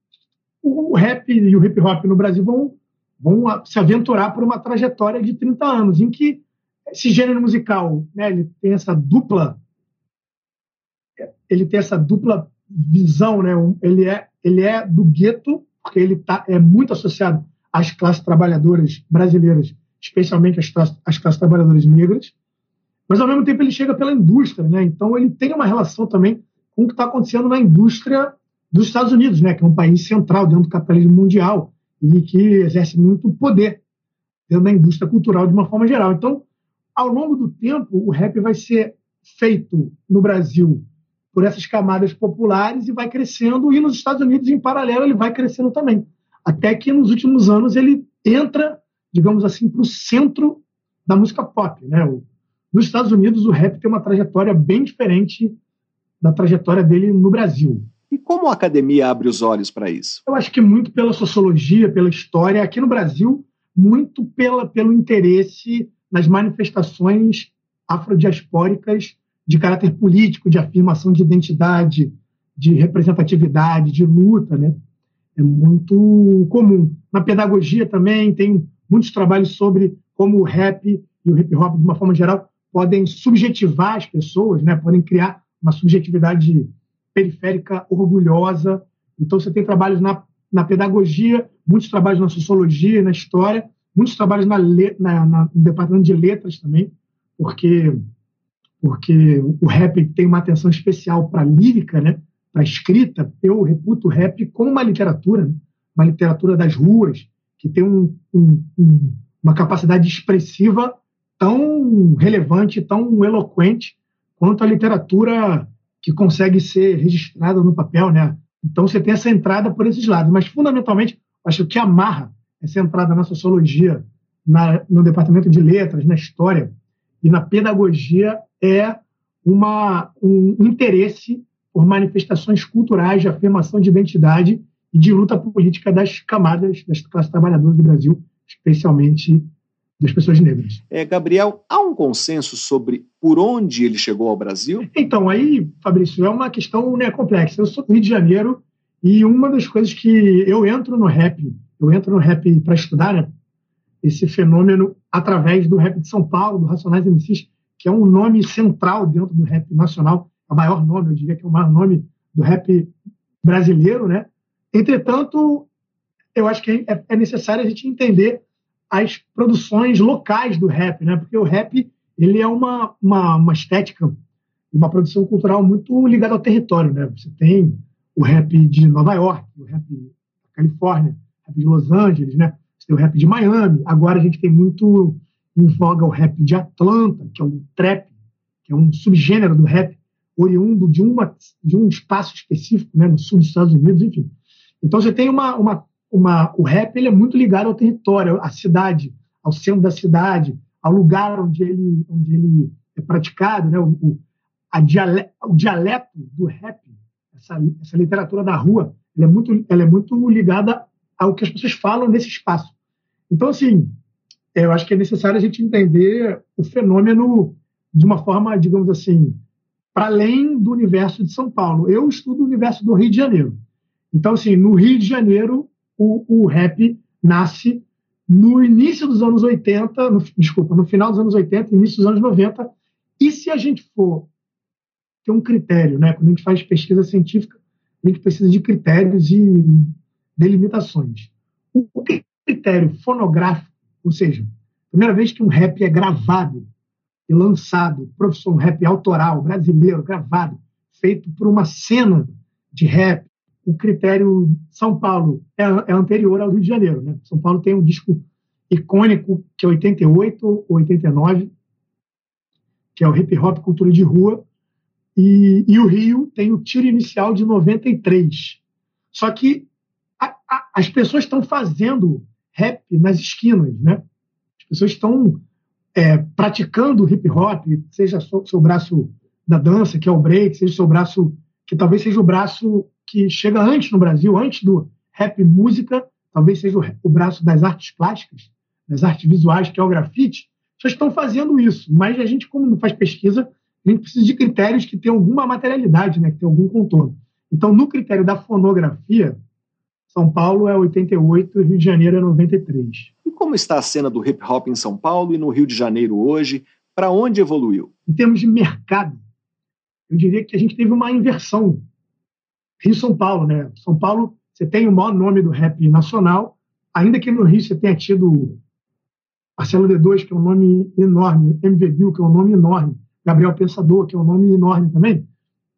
o rap e o hip hop no Brasil vão, vão se aventurar por uma trajetória de 30 anos, em que esse gênero musical, né, ele tem essa dupla ele tem essa dupla visão, né? Ele é ele é do gueto porque ele tá é muito associado às classes trabalhadoras brasileiras, especialmente às, às classes trabalhadoras negras, mas ao mesmo tempo ele chega pela indústria, né? Então ele tem uma relação também com o que está acontecendo na indústria dos Estados Unidos, né? Que é um país central dentro do capitalismo mundial e que exerce muito poder dentro da indústria cultural de uma forma geral. Então ao longo do tempo, o rap vai ser feito no Brasil por essas camadas populares e vai crescendo, e nos Estados Unidos, em paralelo, ele vai crescendo também. Até que nos últimos anos ele entra, digamos assim, para o centro da música pop. Né? Nos Estados Unidos, o rap tem uma trajetória bem diferente da trajetória dele no Brasil. E como a academia abre os olhos para isso? Eu acho que muito pela sociologia, pela história. Aqui no Brasil, muito pela, pelo interesse nas manifestações afrodiaspóricas de caráter político, de afirmação de identidade, de representatividade, de luta, né? É muito comum. Na pedagogia também tem muitos trabalhos sobre como o rap e o hip hop, de uma forma geral, podem subjetivar as pessoas, né? Podem criar uma subjetividade periférica orgulhosa. Então você tem trabalhos na, na pedagogia, muitos trabalhos na sociologia, na história, muitos trabalhos na, na, na, no departamento de letras também, porque porque o rap tem uma atenção especial para lírica, né? para escrita. Eu reputo o rap como uma literatura, né? uma literatura das ruas, que tem um, um, um, uma capacidade expressiva tão relevante, tão eloquente quanto a literatura que consegue ser registrada no papel, né? Então você tem essa entrada por esses lados, mas fundamentalmente acho que amarra essa entrada na sociologia, na, no departamento de letras, na história e na pedagogia é uma, um interesse por manifestações culturais de afirmação de identidade e de luta política das camadas das classes trabalhadoras do Brasil, especialmente das pessoas negras. É, Gabriel, há um consenso sobre por onde ele chegou ao Brasil? Então, aí, Fabrício, é uma questão né, complexa. Eu sou do Rio de Janeiro e uma das coisas que eu entro no rap eu entro no rap para estudar né, esse fenômeno através do rap de São Paulo, do Racionais MCs, que é um nome central dentro do rap nacional, é o maior nome, eu diria que é o maior nome do rap brasileiro, né? Entretanto, eu acho que é, é necessário a gente entender as produções locais do rap, né? Porque o rap ele é uma, uma, uma estética, uma produção cultural muito ligada ao território, né? Você tem o rap de Nova York, o rap da Califórnia, rap de Los Angeles, né? Você tem o rap de Miami. Agora a gente tem muito em voga o rap de Atlanta, que é o trap, que é um subgênero do rap oriundo de, uma, de um espaço específico, né, no sul dos Estados Unidos, enfim. Então você tem uma, uma, uma o rap ele é muito ligado ao território, à cidade, ao centro da cidade, ao lugar onde ele, onde ele é praticado, né, o, a diale, o dialeto do rap, essa, essa literatura da rua, ela é muito, ela é muito ligada ao que as pessoas falam nesse espaço. Então, assim, eu acho que é necessário a gente entender o fenômeno de uma forma, digamos assim, para além do universo de São Paulo. Eu estudo o universo do Rio de Janeiro. Então, assim, no Rio de Janeiro, o, o rap nasce no início dos anos 80, no, desculpa, no final dos anos 80, início dos anos 90. E se a gente for ter um critério, né? Quando a gente faz pesquisa científica, a gente precisa de critérios e delimitações. O, critério fonográfico, ou seja, primeira vez que um rap é gravado e lançado, profissão rap autoral, brasileiro, gravado, feito por uma cena de rap, o critério São Paulo é, é, anterior ao Rio de Janeiro. Né? São Paulo tem um disco icônico, que é 88 ou 89, que é o Hip Hop Cultura de Rua, e, e o Rio tem o tiro inicial de 93. Só que as pessoas estão fazendo rap nas esquinas, né? As pessoas estão é, praticando hip hop, seja o seu braço da dança, que é o break, seja o seu braço, que talvez seja o braço que chega antes no Brasil, antes do rap música, talvez seja o, o braço das artes plásticas, das artes visuais, que é o grafite, já estão fazendo isso. Mas a gente, como não faz pesquisa, a gente precisa de critérios que tenham alguma materialidade, né, que tenham algum contorno. Então, no critério da fonografia, São Paulo é 88 e Rio de Janeiro é 93. E como está a cena do hip hop em São Paulo e no Rio de Janeiro hoje? Para onde evoluiu? Em termos de mercado, eu diria que a gente teve uma inversão Rio São Paulo, né? São Paulo, você tem o maior nome do rap nacional, ainda que no Rio você tenha tido Marcelo D2, que é um nome enorme, MV Bill, que é um nome enorme, Gabriel Pensador, que é um nome enorme também,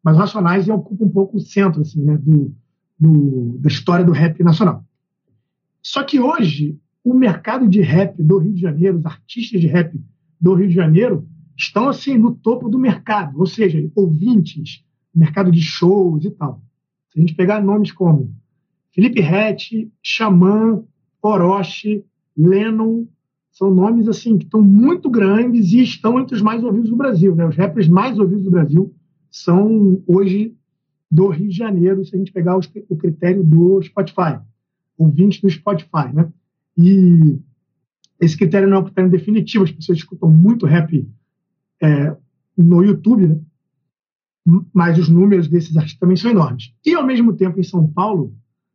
mas Racionais ocupa um pouco o centro assim, né, do, do, da história do rap nacional. Só que hoje, o mercado de rap do Rio de Janeiro, os artistas de rap do Rio de Janeiro, estão assim no topo do mercado, ou seja, ouvintes, mercado de shows e tal. Se a gente pegar nomes como Felipe Rett, Xamã, Orochi, Lennon, são nomes assim que estão muito grandes e estão entre os mais ouvidos do Brasil. Né? Os rappers mais ouvidos do Brasil são hoje do Rio de Janeiro, se a gente pegar o critério do Spotify, ouvintes do Spotify. Né? E esse critério não é um critério definitivo, as pessoas escutam muito rap é, no YouTube, né? mas os números desses artistas também são enormes. E, ao mesmo tempo, em São Paulo,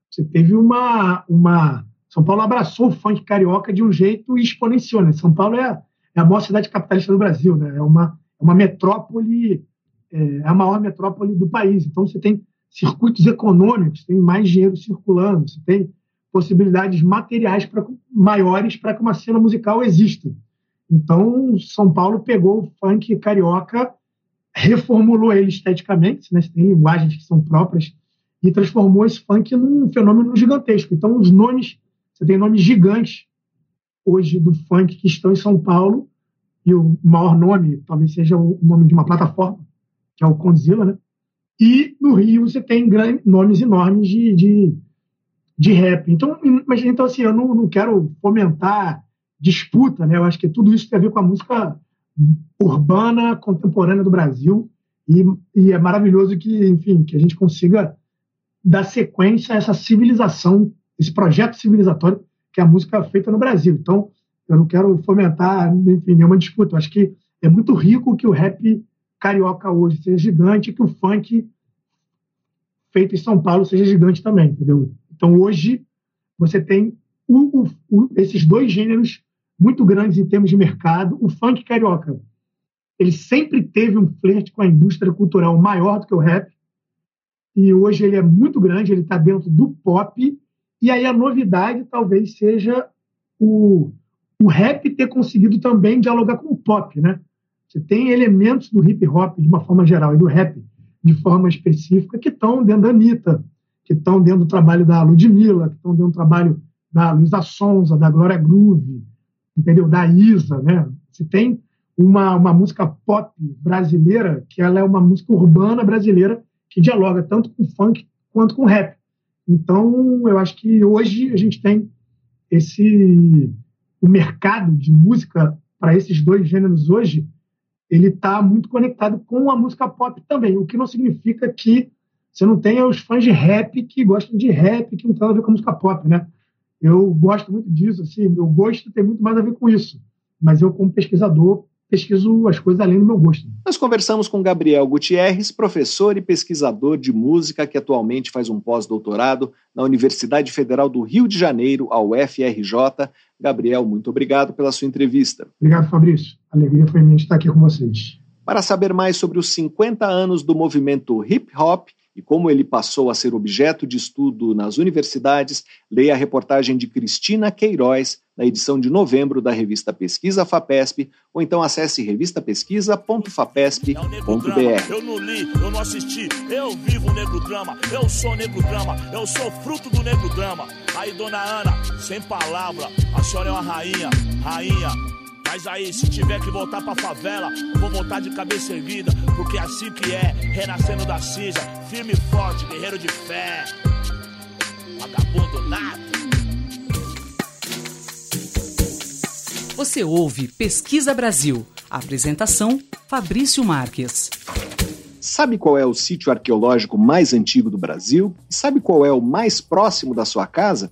você teve uma. uma São Paulo abraçou o funk carioca de um jeito exponencial. Né? São Paulo é, é a maior cidade capitalista do Brasil, né? é, uma, é uma metrópole, é, é a maior metrópole do país. Então, você tem circuitos econômicos, tem mais dinheiro circulando, você tem possibilidades materiais pra, maiores para que uma cena musical exista. Então, São Paulo pegou o funk carioca reformulou ele esteticamente, né? tem linguagens que são próprias, e transformou esse funk num fenômeno gigantesco. Então, os nomes, você tem nomes gigantes hoje do funk que estão em São Paulo, e o maior nome talvez seja o nome de uma plataforma, que é o Condzilla, né? E no Rio você tem grandes, nomes enormes de, de, de rap. Então, mas, então assim, eu não, não quero fomentar disputa, né? Eu acho que tudo isso tem a ver com a música urbana contemporânea do Brasil e, e, é maravilhoso que, enfim, que a gente consiga dar sequência a essa civilização, esse projeto civilizatório que é a música feita no Brasil. Então, eu não quero fomentar, enfim, nenhuma disputa. Eu acho que é muito rico que o rap carioca hoje seja gigante que o funk feito em São Paulo seja gigante também, entendeu? Então, hoje, você tem esses dois gêneros muito grandes em termos de mercado. O funk carioca, ele sempre teve um flerte com a indústria cultural maior do que o rap. E hoje ele é muito grande, ele está dentro do pop. E aí a novidade talvez seja o, o rap ter conseguido também dialogar com o pop, né? Você tem elementos do hip hop de uma forma geral e do rap de forma específica que estão dentro da Anitta, que estão dentro do trabalho da Ludmilla, que estão dentro do trabalho da Luísa Sonza, da Glória Groove, entendeu? Da Isa, né? Você tem uma, uma música pop brasileira que ela é uma música urbana brasileira que dialoga tanto com funk quanto com rap. Então, eu acho que hoje a gente tem esse o mercado de música para esses dois gêneros hoje, ele está muito conectado com a música pop também, o que não significa que você não tenha os fãs de rap que gostam de rap, que não tem nada a ver com a música pop, né? Eu gosto muito disso, assim, meu gosto tem muito mais a ver com isso. Mas eu, como pesquisador, pesquiso as coisas além do meu gosto. Nós conversamos com Gabriel Gutierrez, professor e pesquisador de música que atualmente faz um pós-doutorado na Universidade Federal do Rio de Janeiro, a UFRJ. Gabriel, muito obrigado pela sua entrevista. Obrigado, Fabrício. A alegria foi minha estar aqui com vocês. Para saber mais sobre os 50 anos do movimento hip hop e como ele passou a ser objeto de estudo nas universidades, leia a reportagem de Cristina Queiroz na edição de novembro da revista Pesquisa FAPESP, ou então acesse revistapesquisa.fapesp.br. Eu não li, eu não assisti, eu vivo o negro drama, eu sou negro drama, eu sou fruto do negro drama. Aí, dona Ana, sem palavra, a senhora é uma rainha, rainha. Mas aí, se tiver que voltar pra favela, vou voltar de cabeça erguida, porque é assim que é, renascendo da cinza, firme e forte, guerreiro de fé. Vagabundo nada. Você ouve Pesquisa Brasil. Apresentação: Fabrício Marques. Sabe qual é o sítio arqueológico mais antigo do Brasil? Sabe qual é o mais próximo da sua casa?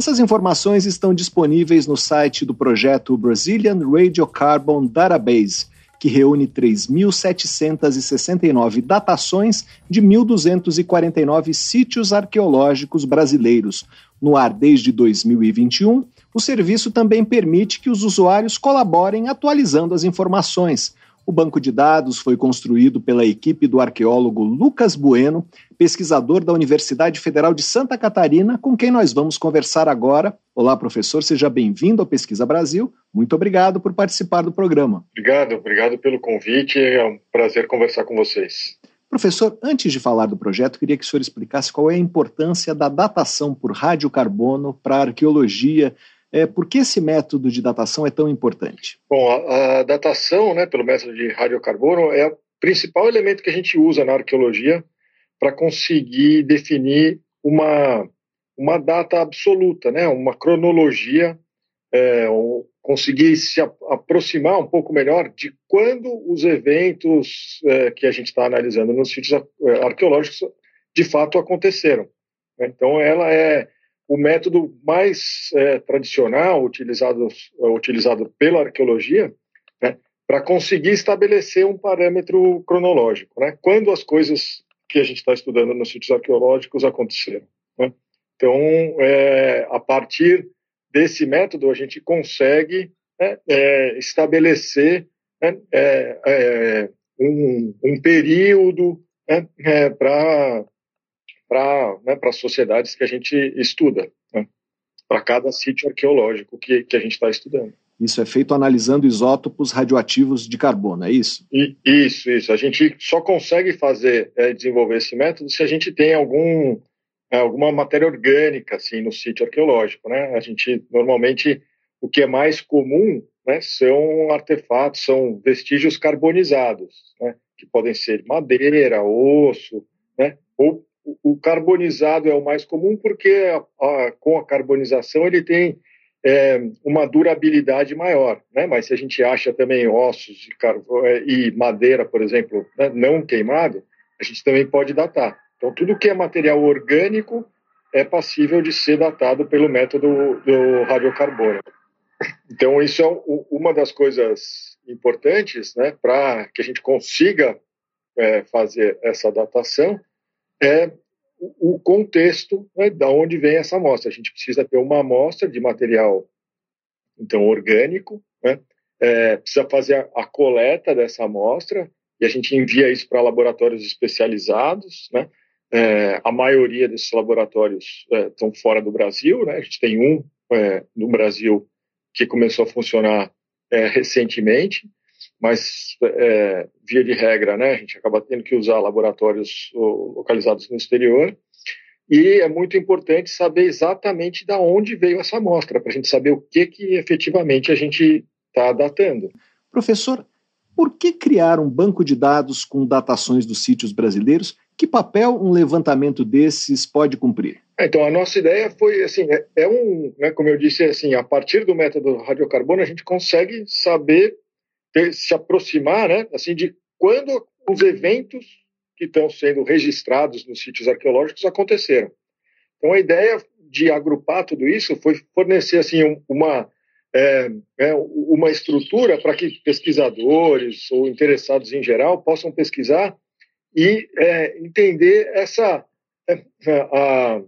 Essas informações estão disponíveis no site do projeto Brazilian Radiocarbon Database, que reúne 3.769 datações de 1.249 sítios arqueológicos brasileiros. No ar desde 2021, o serviço também permite que os usuários colaborem atualizando as informações. O banco de dados foi construído pela equipe do arqueólogo Lucas Bueno, pesquisador da Universidade Federal de Santa Catarina, com quem nós vamos conversar agora. Olá, professor, seja bem-vindo ao Pesquisa Brasil. Muito obrigado por participar do programa. Obrigado, obrigado pelo convite. É um prazer conversar com vocês. Professor, antes de falar do projeto, queria que o senhor explicasse qual é a importância da datação por radiocarbono para a arqueologia é, por que esse método de datação é tão importante? Bom, a, a datação, né, pelo método de radiocarbono, é o principal elemento que a gente usa na arqueologia para conseguir definir uma, uma data absoluta, né, uma cronologia, é, conseguir se aproximar um pouco melhor de quando os eventos é, que a gente está analisando nos sítios é, arqueológicos de fato aconteceram. Então, ela é o método mais é, tradicional utilizado, utilizado pela arqueologia né, para conseguir estabelecer um parâmetro cronológico, né, quando as coisas que a gente está estudando nos sítios arqueológicos aconteceram. Né. Então, é, a partir desse método, a gente consegue né, é, estabelecer né, é, é, um, um, período né, é, para para né, as sociedades que a gente estuda, né, para cada sítio arqueológico que, que a gente está estudando. Isso é feito analisando isótopos radioativos de carbono, é isso? E, isso, isso. A gente só consegue fazer, é, desenvolver esse método se a gente tem algum, é, alguma matéria orgânica assim, no sítio arqueológico. Né? A gente, normalmente, o que é mais comum né, são artefatos, são vestígios carbonizados, né, que podem ser madeira, osso, né, ou o carbonizado é o mais comum porque a, a, com a carbonização ele tem é, uma durabilidade maior, né? Mas se a gente acha também ossos carvão é, e madeira, por exemplo, né, não queimado, a gente também pode datar. Então tudo que é material orgânico é passível de ser datado pelo método do radiocarbono. Então isso é uma das coisas importantes, né, para que a gente consiga é, fazer essa datação é o contexto né, da onde vem essa amostra. A gente precisa ter uma amostra de material então orgânico, né? é, precisa fazer a, a, coleta dessa amostra e a gente envia isso para laboratórios especializados, né? É, a maioria desses laboratórios é, estão fora do Brasil, né? A gente tem um é, no Brasil que começou a funcionar é, recentemente mas é, via de regra, né, a gente acaba tendo que usar laboratórios localizados no exterior. E é muito importante saber exatamente da onde veio essa amostra, para a gente saber o que, que efetivamente a gente está datando. Professor, por que criar um banco de dados com datações dos sítios brasileiros? Que papel um levantamento desses pode cumprir? É, então, a nossa ideia foi, assim, é, é um, né, como eu disse, assim, a partir do método radiocarbono, a gente consegue saber ter, se aproximar, né, assim, de quando os eventos que estão sendo registrados nos sítios arqueológicos aconteceram. Então, a ideia de agrupar tudo isso foi fornecer assim uma é, é uma estrutura para que pesquisadores ou interessados em geral possam pesquisar e é, entender essa é, a,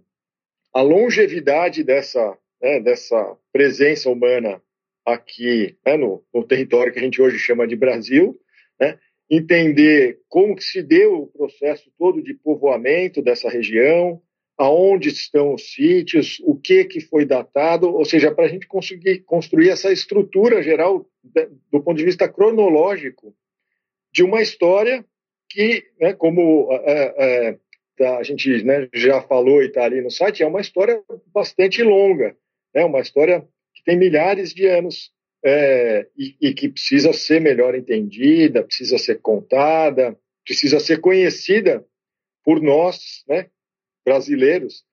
a longevidade dessa né, dessa presença humana aqui né, no, no, território que a gente hoje chama de Brasil, né, entender como que se deu o processo todo de povoamento dessa região, aonde estão os sítios, o que que foi datado, ou seja, para a gente conseguir construir essa estrutura geral do ponto de vista cronológico de uma história que, né, como é, é, a gente né, já falou e está ali no site, é uma história bastante longa, né, uma história que tem milhares de anos é, e, e, que precisa ser melhor entendida, precisa ser contada, precisa ser conhecida por nós, né, brasileiros,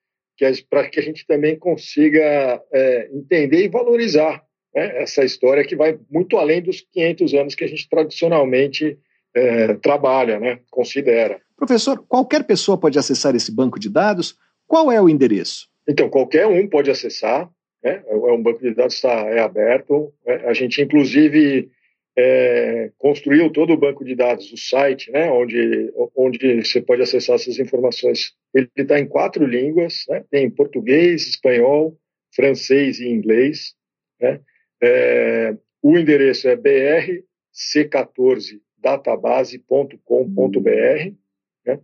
para que a gente também consiga é, entender e valorizar né, essa história que vai muito além dos 500 anos que a gente tradicionalmente é, trabalha, né, considera. Professor, qualquer pessoa pode acessar esse banco de dados? Qual é o endereço? Então, qualquer um pode acessar. Né? É, é um banco de dados está é aberto. Né? A gente, inclusive, é, construiu todo o banco de dados, o site, né? onde, onde você pode acessar essas informações. Ele está em quatro línguas, né? tem português, espanhol, francês e inglês. Né? É, o endereço é brc14database.com.br. Né?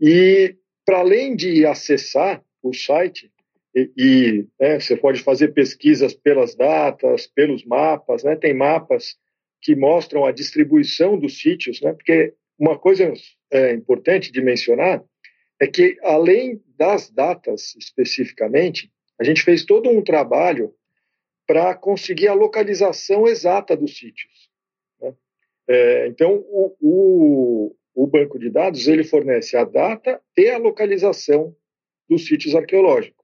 E, para além de acessar o site, e, e né, você pode fazer pesquisas pelas datas, pelos mapas, né? tem mapas que mostram a distribuição dos sítios, né? porque uma coisa é, importante de mencionar é que, além das datas especificamente, a gente fez todo um trabalho para conseguir a localização exata dos sítios. Né? É, então, o, o, o, banco de dados ele fornece a data e a localização dos sítios arqueológicos.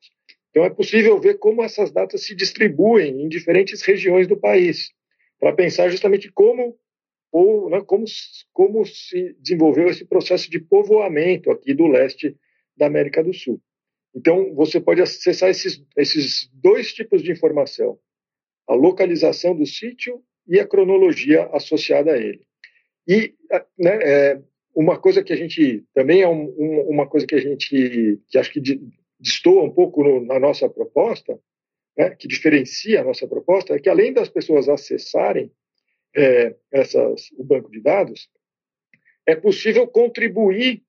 Então, é possível ver como essas datas se distribuem em diferentes regiões do país, para pensar justamente como, ou, né, como, como se desenvolveu esse processo de povoamento aqui do leste da América do Sul. Então, você pode acessar esses, esses dois tipos de informação: a localização do sítio e a cronologia associada a ele. E né, é, uma coisa que a gente também é um, um, uma coisa que a gente que acho que destoa um pouco no, na nossa proposta, né, que diferencia a nossa proposta, é que além das pessoas acessarem é, essas, o banco de dados, é possível contribuir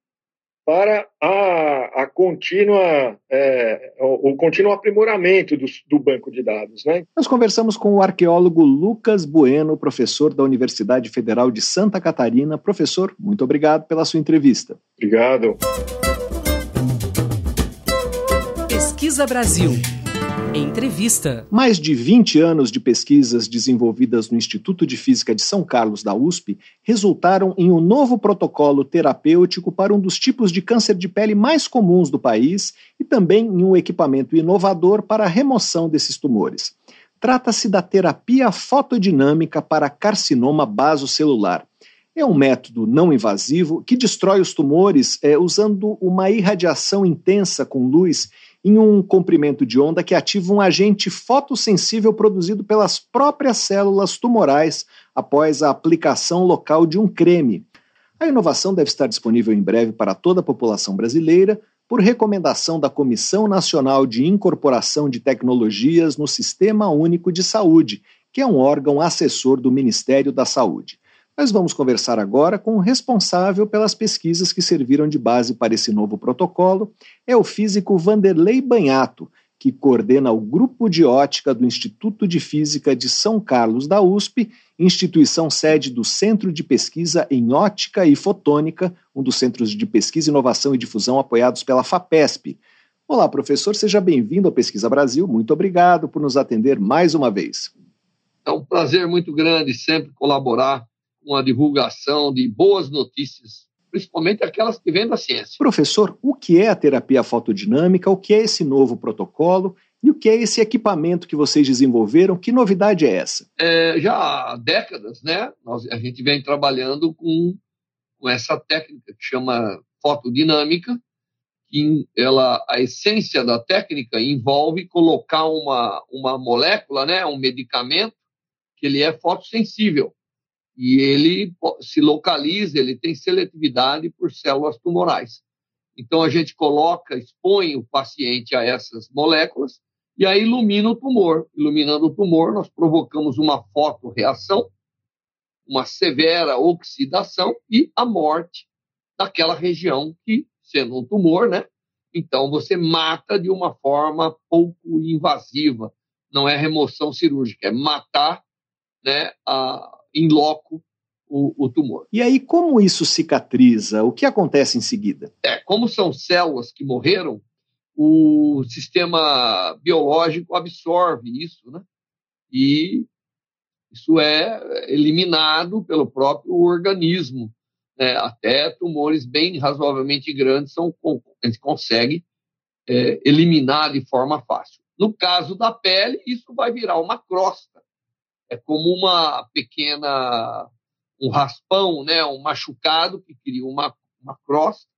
para a, a contínua, é, o, o, contínuo aprimoramento do, do, banco de dados. Né? Nós conversamos com o arqueólogo Lucas Bueno, professor da Universidade Federal de Santa Catarina. Professor, muito obrigado pela sua entrevista. Obrigado. Pesquisa Brasil. Entrevista. Mais de 20 anos de pesquisas desenvolvidas no Instituto de Física de São Carlos da USP resultaram em um novo protocolo terapêutico para um dos tipos de câncer de pele mais comuns do país e também em um equipamento inovador para a remoção desses tumores. Trata-se da terapia fotodinâmica para carcinoma basocelular. É um método não invasivo que destrói os tumores é, usando uma irradiação intensa com luz em um comprimento de onda que ativa um agente fotossensível produzido pelas próprias células tumorais após a aplicação local de um creme. A inovação deve estar disponível em breve para toda a população brasileira, por recomendação da Comissão Nacional de Incorporação de Tecnologias no Sistema Único de Saúde, que é um órgão assessor do Ministério da Saúde. Nós vamos conversar agora com o responsável pelas pesquisas que serviram de base para esse novo protocolo, é o físico Vanderlei Banhato, que coordena o Grupo de Ótica do Instituto de Física de São Carlos da USP, instituição sede do Centro de Pesquisa em Ótica e Fotônica, um dos centros de pesquisa, inovação e difusão apoiados pela FAPESP. Olá, professor, seja bem-vindo ao Pesquisa Brasil. Muito obrigado por nos atender mais uma vez. É um prazer muito grande sempre colaborar com a divulgação de boas notícias, principalmente aquelas que vêm da ciência. Professor, o que é a terapia fotodinâmica? O que é esse novo protocolo? E o que é esse equipamento que vocês desenvolveram? Que novidade é essa? É, já há décadas, né? Nós, a gente vem trabalhando com, com essa técnica que chama fotodinâmica, que ela, a essência da técnica envolve colocar uma, uma molécula, né, um medicamento, que ele é fotossensível e ele se localiza, ele tem seletividade por células tumorais. Então a gente coloca, expõe o paciente a essas moléculas e aí ilumina o tumor. Iluminando o tumor, nós provocamos uma fotoreação, uma severa oxidação e a morte daquela região que, sendo um tumor, né? Então você mata de uma forma pouco invasiva. Não é remoção cirúrgica, é matar né, a, em loco o, o, tumor. E aí, como isso cicatriza? O que acontece em seguida? É, como são células que morreram, o sistema biológico absorve isso, né? E isso é eliminado pelo próprio organismo. Né? Até tumores bem razoavelmente grandes são, a gente consegue é, eliminar de forma fácil. No caso da pele, isso vai virar uma crosta é como uma pequena um raspão, né, um machucado que cria uma, uma crosta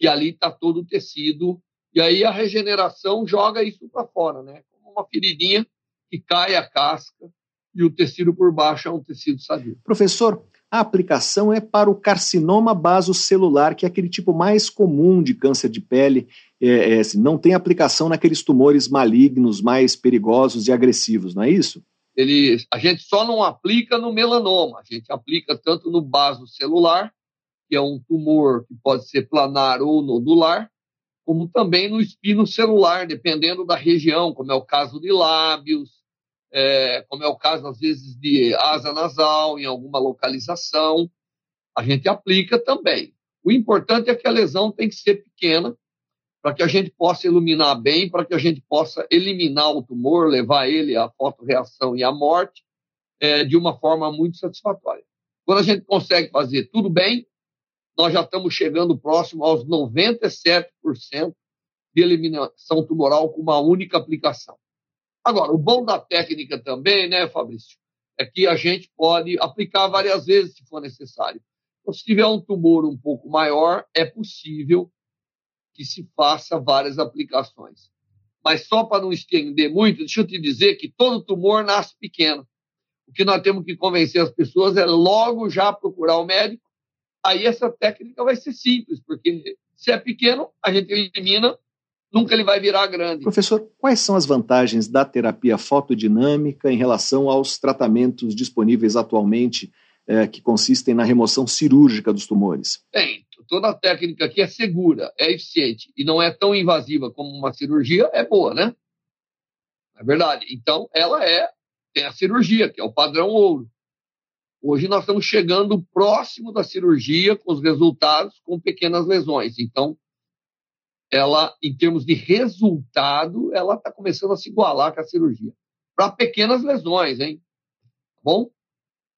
e ali está todo o tecido e aí a regeneração joga isso para fora, né, como uma feridinha que cai a casca e o tecido por baixo é um tecido sadio. Professor, a aplicação é para o carcinoma basocelular, que é aquele tipo mais comum de câncer de pele. É, é, não tem aplicação naqueles tumores malignos mais perigosos e agressivos, não é isso? Ele, a gente só não aplica no melanoma, a gente aplica tanto no baso celular, que é um tumor que pode ser planar ou nodular, como também no espino celular, dependendo da região, como é o caso de lábios, é, como é o caso, às vezes, de asa nasal, em alguma localização, a gente aplica também. O importante é que a lesão tem que ser pequena, para que a gente possa iluminar bem, para que a gente possa eliminar o tumor, levar ele à fotoreação e à morte é, de uma forma muito satisfatória. Quando a gente consegue fazer tudo bem, nós já estamos chegando próximo aos 97% de eliminação tumoral com uma única aplicação. Agora, o bom da técnica também, né, Fabrício, é que a gente pode aplicar várias vezes se for necessário. Então, se tiver um tumor um pouco maior, é possível que se faça várias aplicações. Mas só para não estender muito, deixa eu te dizer que todo tumor nasce pequeno. O que nós temos que convencer as pessoas é logo já procurar o médico. Aí essa técnica vai ser simples, porque se é pequeno, a gente elimina, nunca ele vai virar grande. Professor, quais são as vantagens da terapia fotodinâmica em relação aos tratamentos disponíveis atualmente, eh, que consistem na remoção cirúrgica dos tumores? Bem, toda a técnica aqui é segura, é eficiente e não é tão invasiva como uma cirurgia, é boa, né? É verdade. Então, ela é, tem a cirurgia, que é o padrão ouro. Hoje nós estamos chegando próximo da cirurgia com os resultados com pequenas lesões. Então, ela, em termos de resultado, ela está começando a se igualar com a cirurgia. Para pequenas lesões, hein? Tá bom?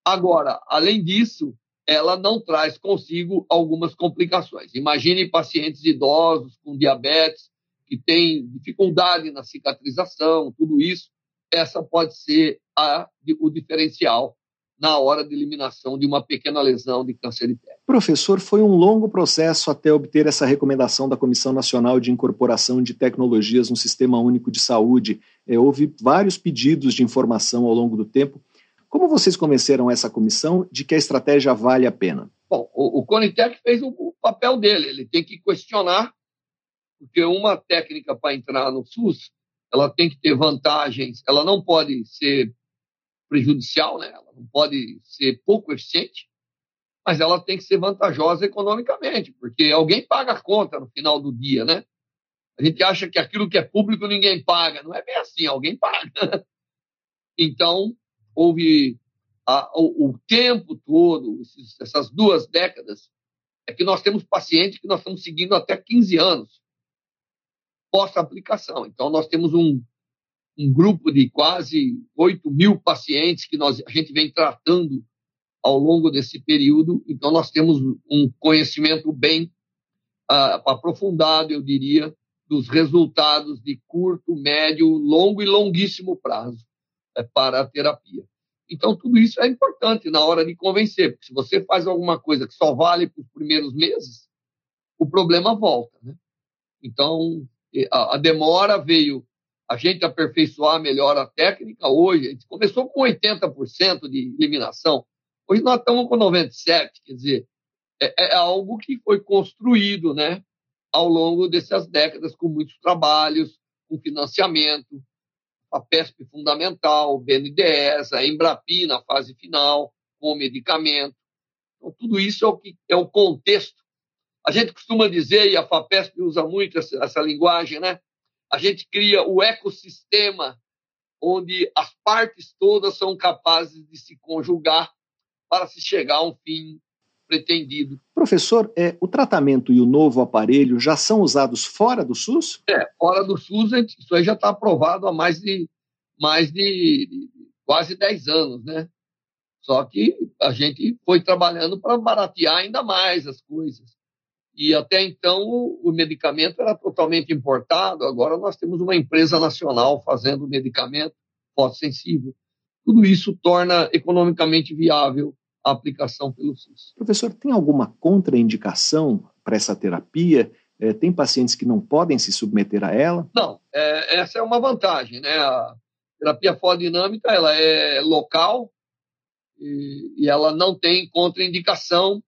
Agora, além disso, ela não traz consigo algumas complicações. Imagine pacientes idosos com diabetes que têm dificuldade na cicatrização, tudo isso. Essa pode ser a, o diferencial na hora de eliminação de uma pequena lesão de câncer de pele. Professor, foi um longo processo até obter essa recomendação da Comissão Nacional de Incorporação de Tecnologias no Sistema Único de Saúde. É, houve vários pedidos de informação ao longo do tempo. Como vocês convenceram essa comissão de que a estratégia vale a pena? Bom, o, o Conitec fez o, o papel dele, ele tem que questionar, porque uma técnica para entrar no SUS, ela tem que ter vantagens, ela não pode ser prejudicial, né? ela não pode ser pouco eficiente, mas ela tem que ser vantajosa economicamente, porque alguém paga a conta no final do dia, né? A gente acha que aquilo que é público ninguém paga, não é bem assim, alguém paga. Então, houve a, o, o, tempo todo, esses, essas duas décadas, é que nós temos pacientes que nós estamos seguindo até 15 anos pós-aplicação. Então, nós temos um, um grupo de quase 8 mil pacientes que nós, a gente vem tratando ao longo desse período. Então, nós temos um conhecimento bem uh, aprofundado, eu diria, dos resultados de curto, médio, longo e longuíssimo prazo para a terapia. Então, tudo isso é importante na hora de convencer, porque se você faz alguma coisa que só vale para os primeiros meses, o problema volta. Né? Então, a, a demora veio a gente aperfeiçoar melhor a técnica. Hoje, a gente começou com 80% de eliminação. Hoje nós estamos com 97%. Quer dizer, é, é algo que foi construído né, ao longo dessas décadas, com muitos trabalhos, com financiamento, a PESP fundamental, o BNDES, a Embrapi na fase final, com o medicamento. Então, tudo isso é o, que, é o contexto. A gente costuma dizer, e a FAPESP usa muito essa, essa linguagem, né? A gente cria o ecossistema onde as partes todas são capazes de se conjugar para se chegar a um fim pretendido. Professor, é, o tratamento e o novo aparelho já são usados fora do SUS? É, fora do SUS, isso aí já está aprovado há mais de, mais de, quase 10 anos, né? Só que a gente foi trabalhando para baratear ainda mais as coisas. E até então o medicamento era totalmente importado, agora nós temos uma empresa nacional fazendo medicamento fotossensível. Tudo isso torna economicamente viável a aplicação pelo SUS. Professor, tem alguma contraindicação para essa terapia? É, tem pacientes que não podem se submeter a ela? Não, é, essa é uma vantagem, né? A terapia fotodinâmica ela é local e, e ela não tem contraindicação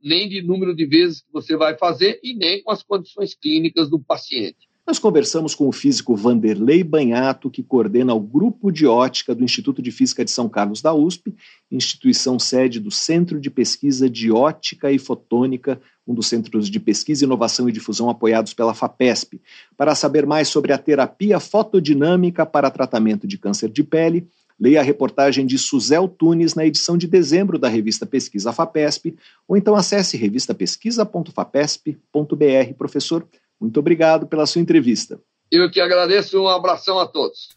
nem de número de vezes que você vai fazer e nem com as condições clínicas do paciente. Nós conversamos com o físico Vanderlei Banhato, que coordena o Grupo de Ótica do Instituto de Física de São Carlos da USP, instituição sede do Centro de Pesquisa de Ótica e Fotônica, um dos centros de pesquisa, inovação e difusão apoiados pela FAPESP, para saber mais sobre a terapia fotodinâmica para tratamento de câncer de pele. Leia a reportagem de Suzel Tunes na edição de dezembro da revista Pesquisa FAPESP, ou então acesse revistapesquisa.fapesp.br. Professor, muito obrigado pela sua entrevista. Eu que agradeço, um abração a todos.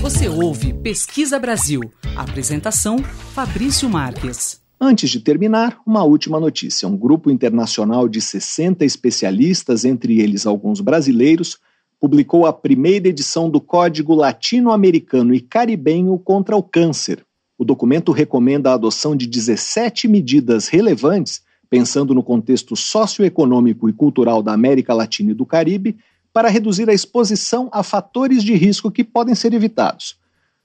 Você ouve Pesquisa Brasil. Apresentação: Fabrício Marques. Antes de terminar, uma última notícia. Um grupo internacional de 60 especialistas, entre eles alguns brasileiros, publicou a primeira edição do Código Latino-Americano e Caribenho contra o Câncer. O documento recomenda a adoção de 17 medidas relevantes pensando no contexto socioeconômico e cultural da América Latina e do Caribe, para reduzir a exposição a fatores de risco que podem ser evitados.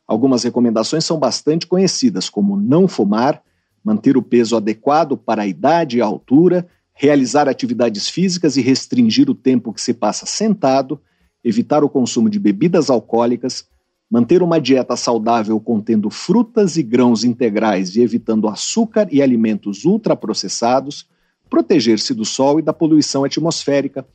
Algumas recomendações são bastante conhecidas, como não fumar, manter o peso adequado para a idade e a altura, realizar atividades físicas e restringir o tempo que se passa sentado, evitar o consumo de bebidas alcoólicas, manter uma dieta saudável contendo frutas e grãos integrais e evitando açúcar e alimentos ultraprocessados, proteger-se do sol e da poluição atmosférica.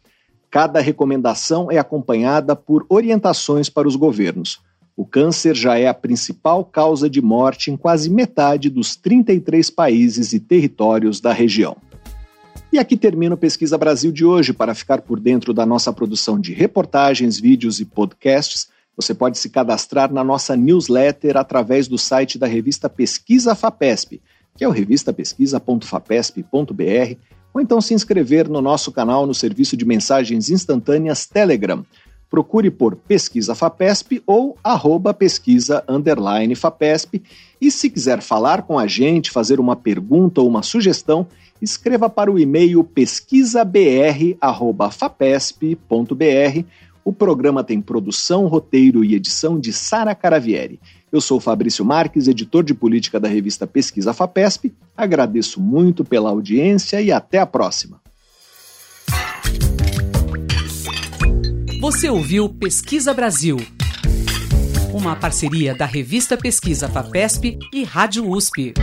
Cada recomendação é acompanhada por orientações para os governos. O câncer já é a principal causa de morte em quase metade dos 33 países e territórios da região. E aqui termina o Pesquisa Brasil de hoje. Para ficar por dentro da nossa produção de reportagens, vídeos e podcasts, você pode se cadastrar na nossa newsletter através do site da revista Pesquisa FAPESP, que é o revistapesquisa.fapesp.br, ou então se inscrever no nosso canal no serviço de mensagens instantâneas Telegram. Procure por Pesquisa FAPESP ou arroba pesquisa FAPESP. E se quiser falar com a gente, fazer uma pergunta ou uma sugestão, escreva para o e-mail pesquisabr.fapesp.br o programa tem produção, roteiro e edição de Sara Caravieri. Eu sou Fabrício Marques, editor de política da revista Pesquisa FAPESP. Agradeço muito pela audiência e até a próxima. Você ouviu Pesquisa Brasil, uma parceria da revista Pesquisa FAPESP e Rádio USP.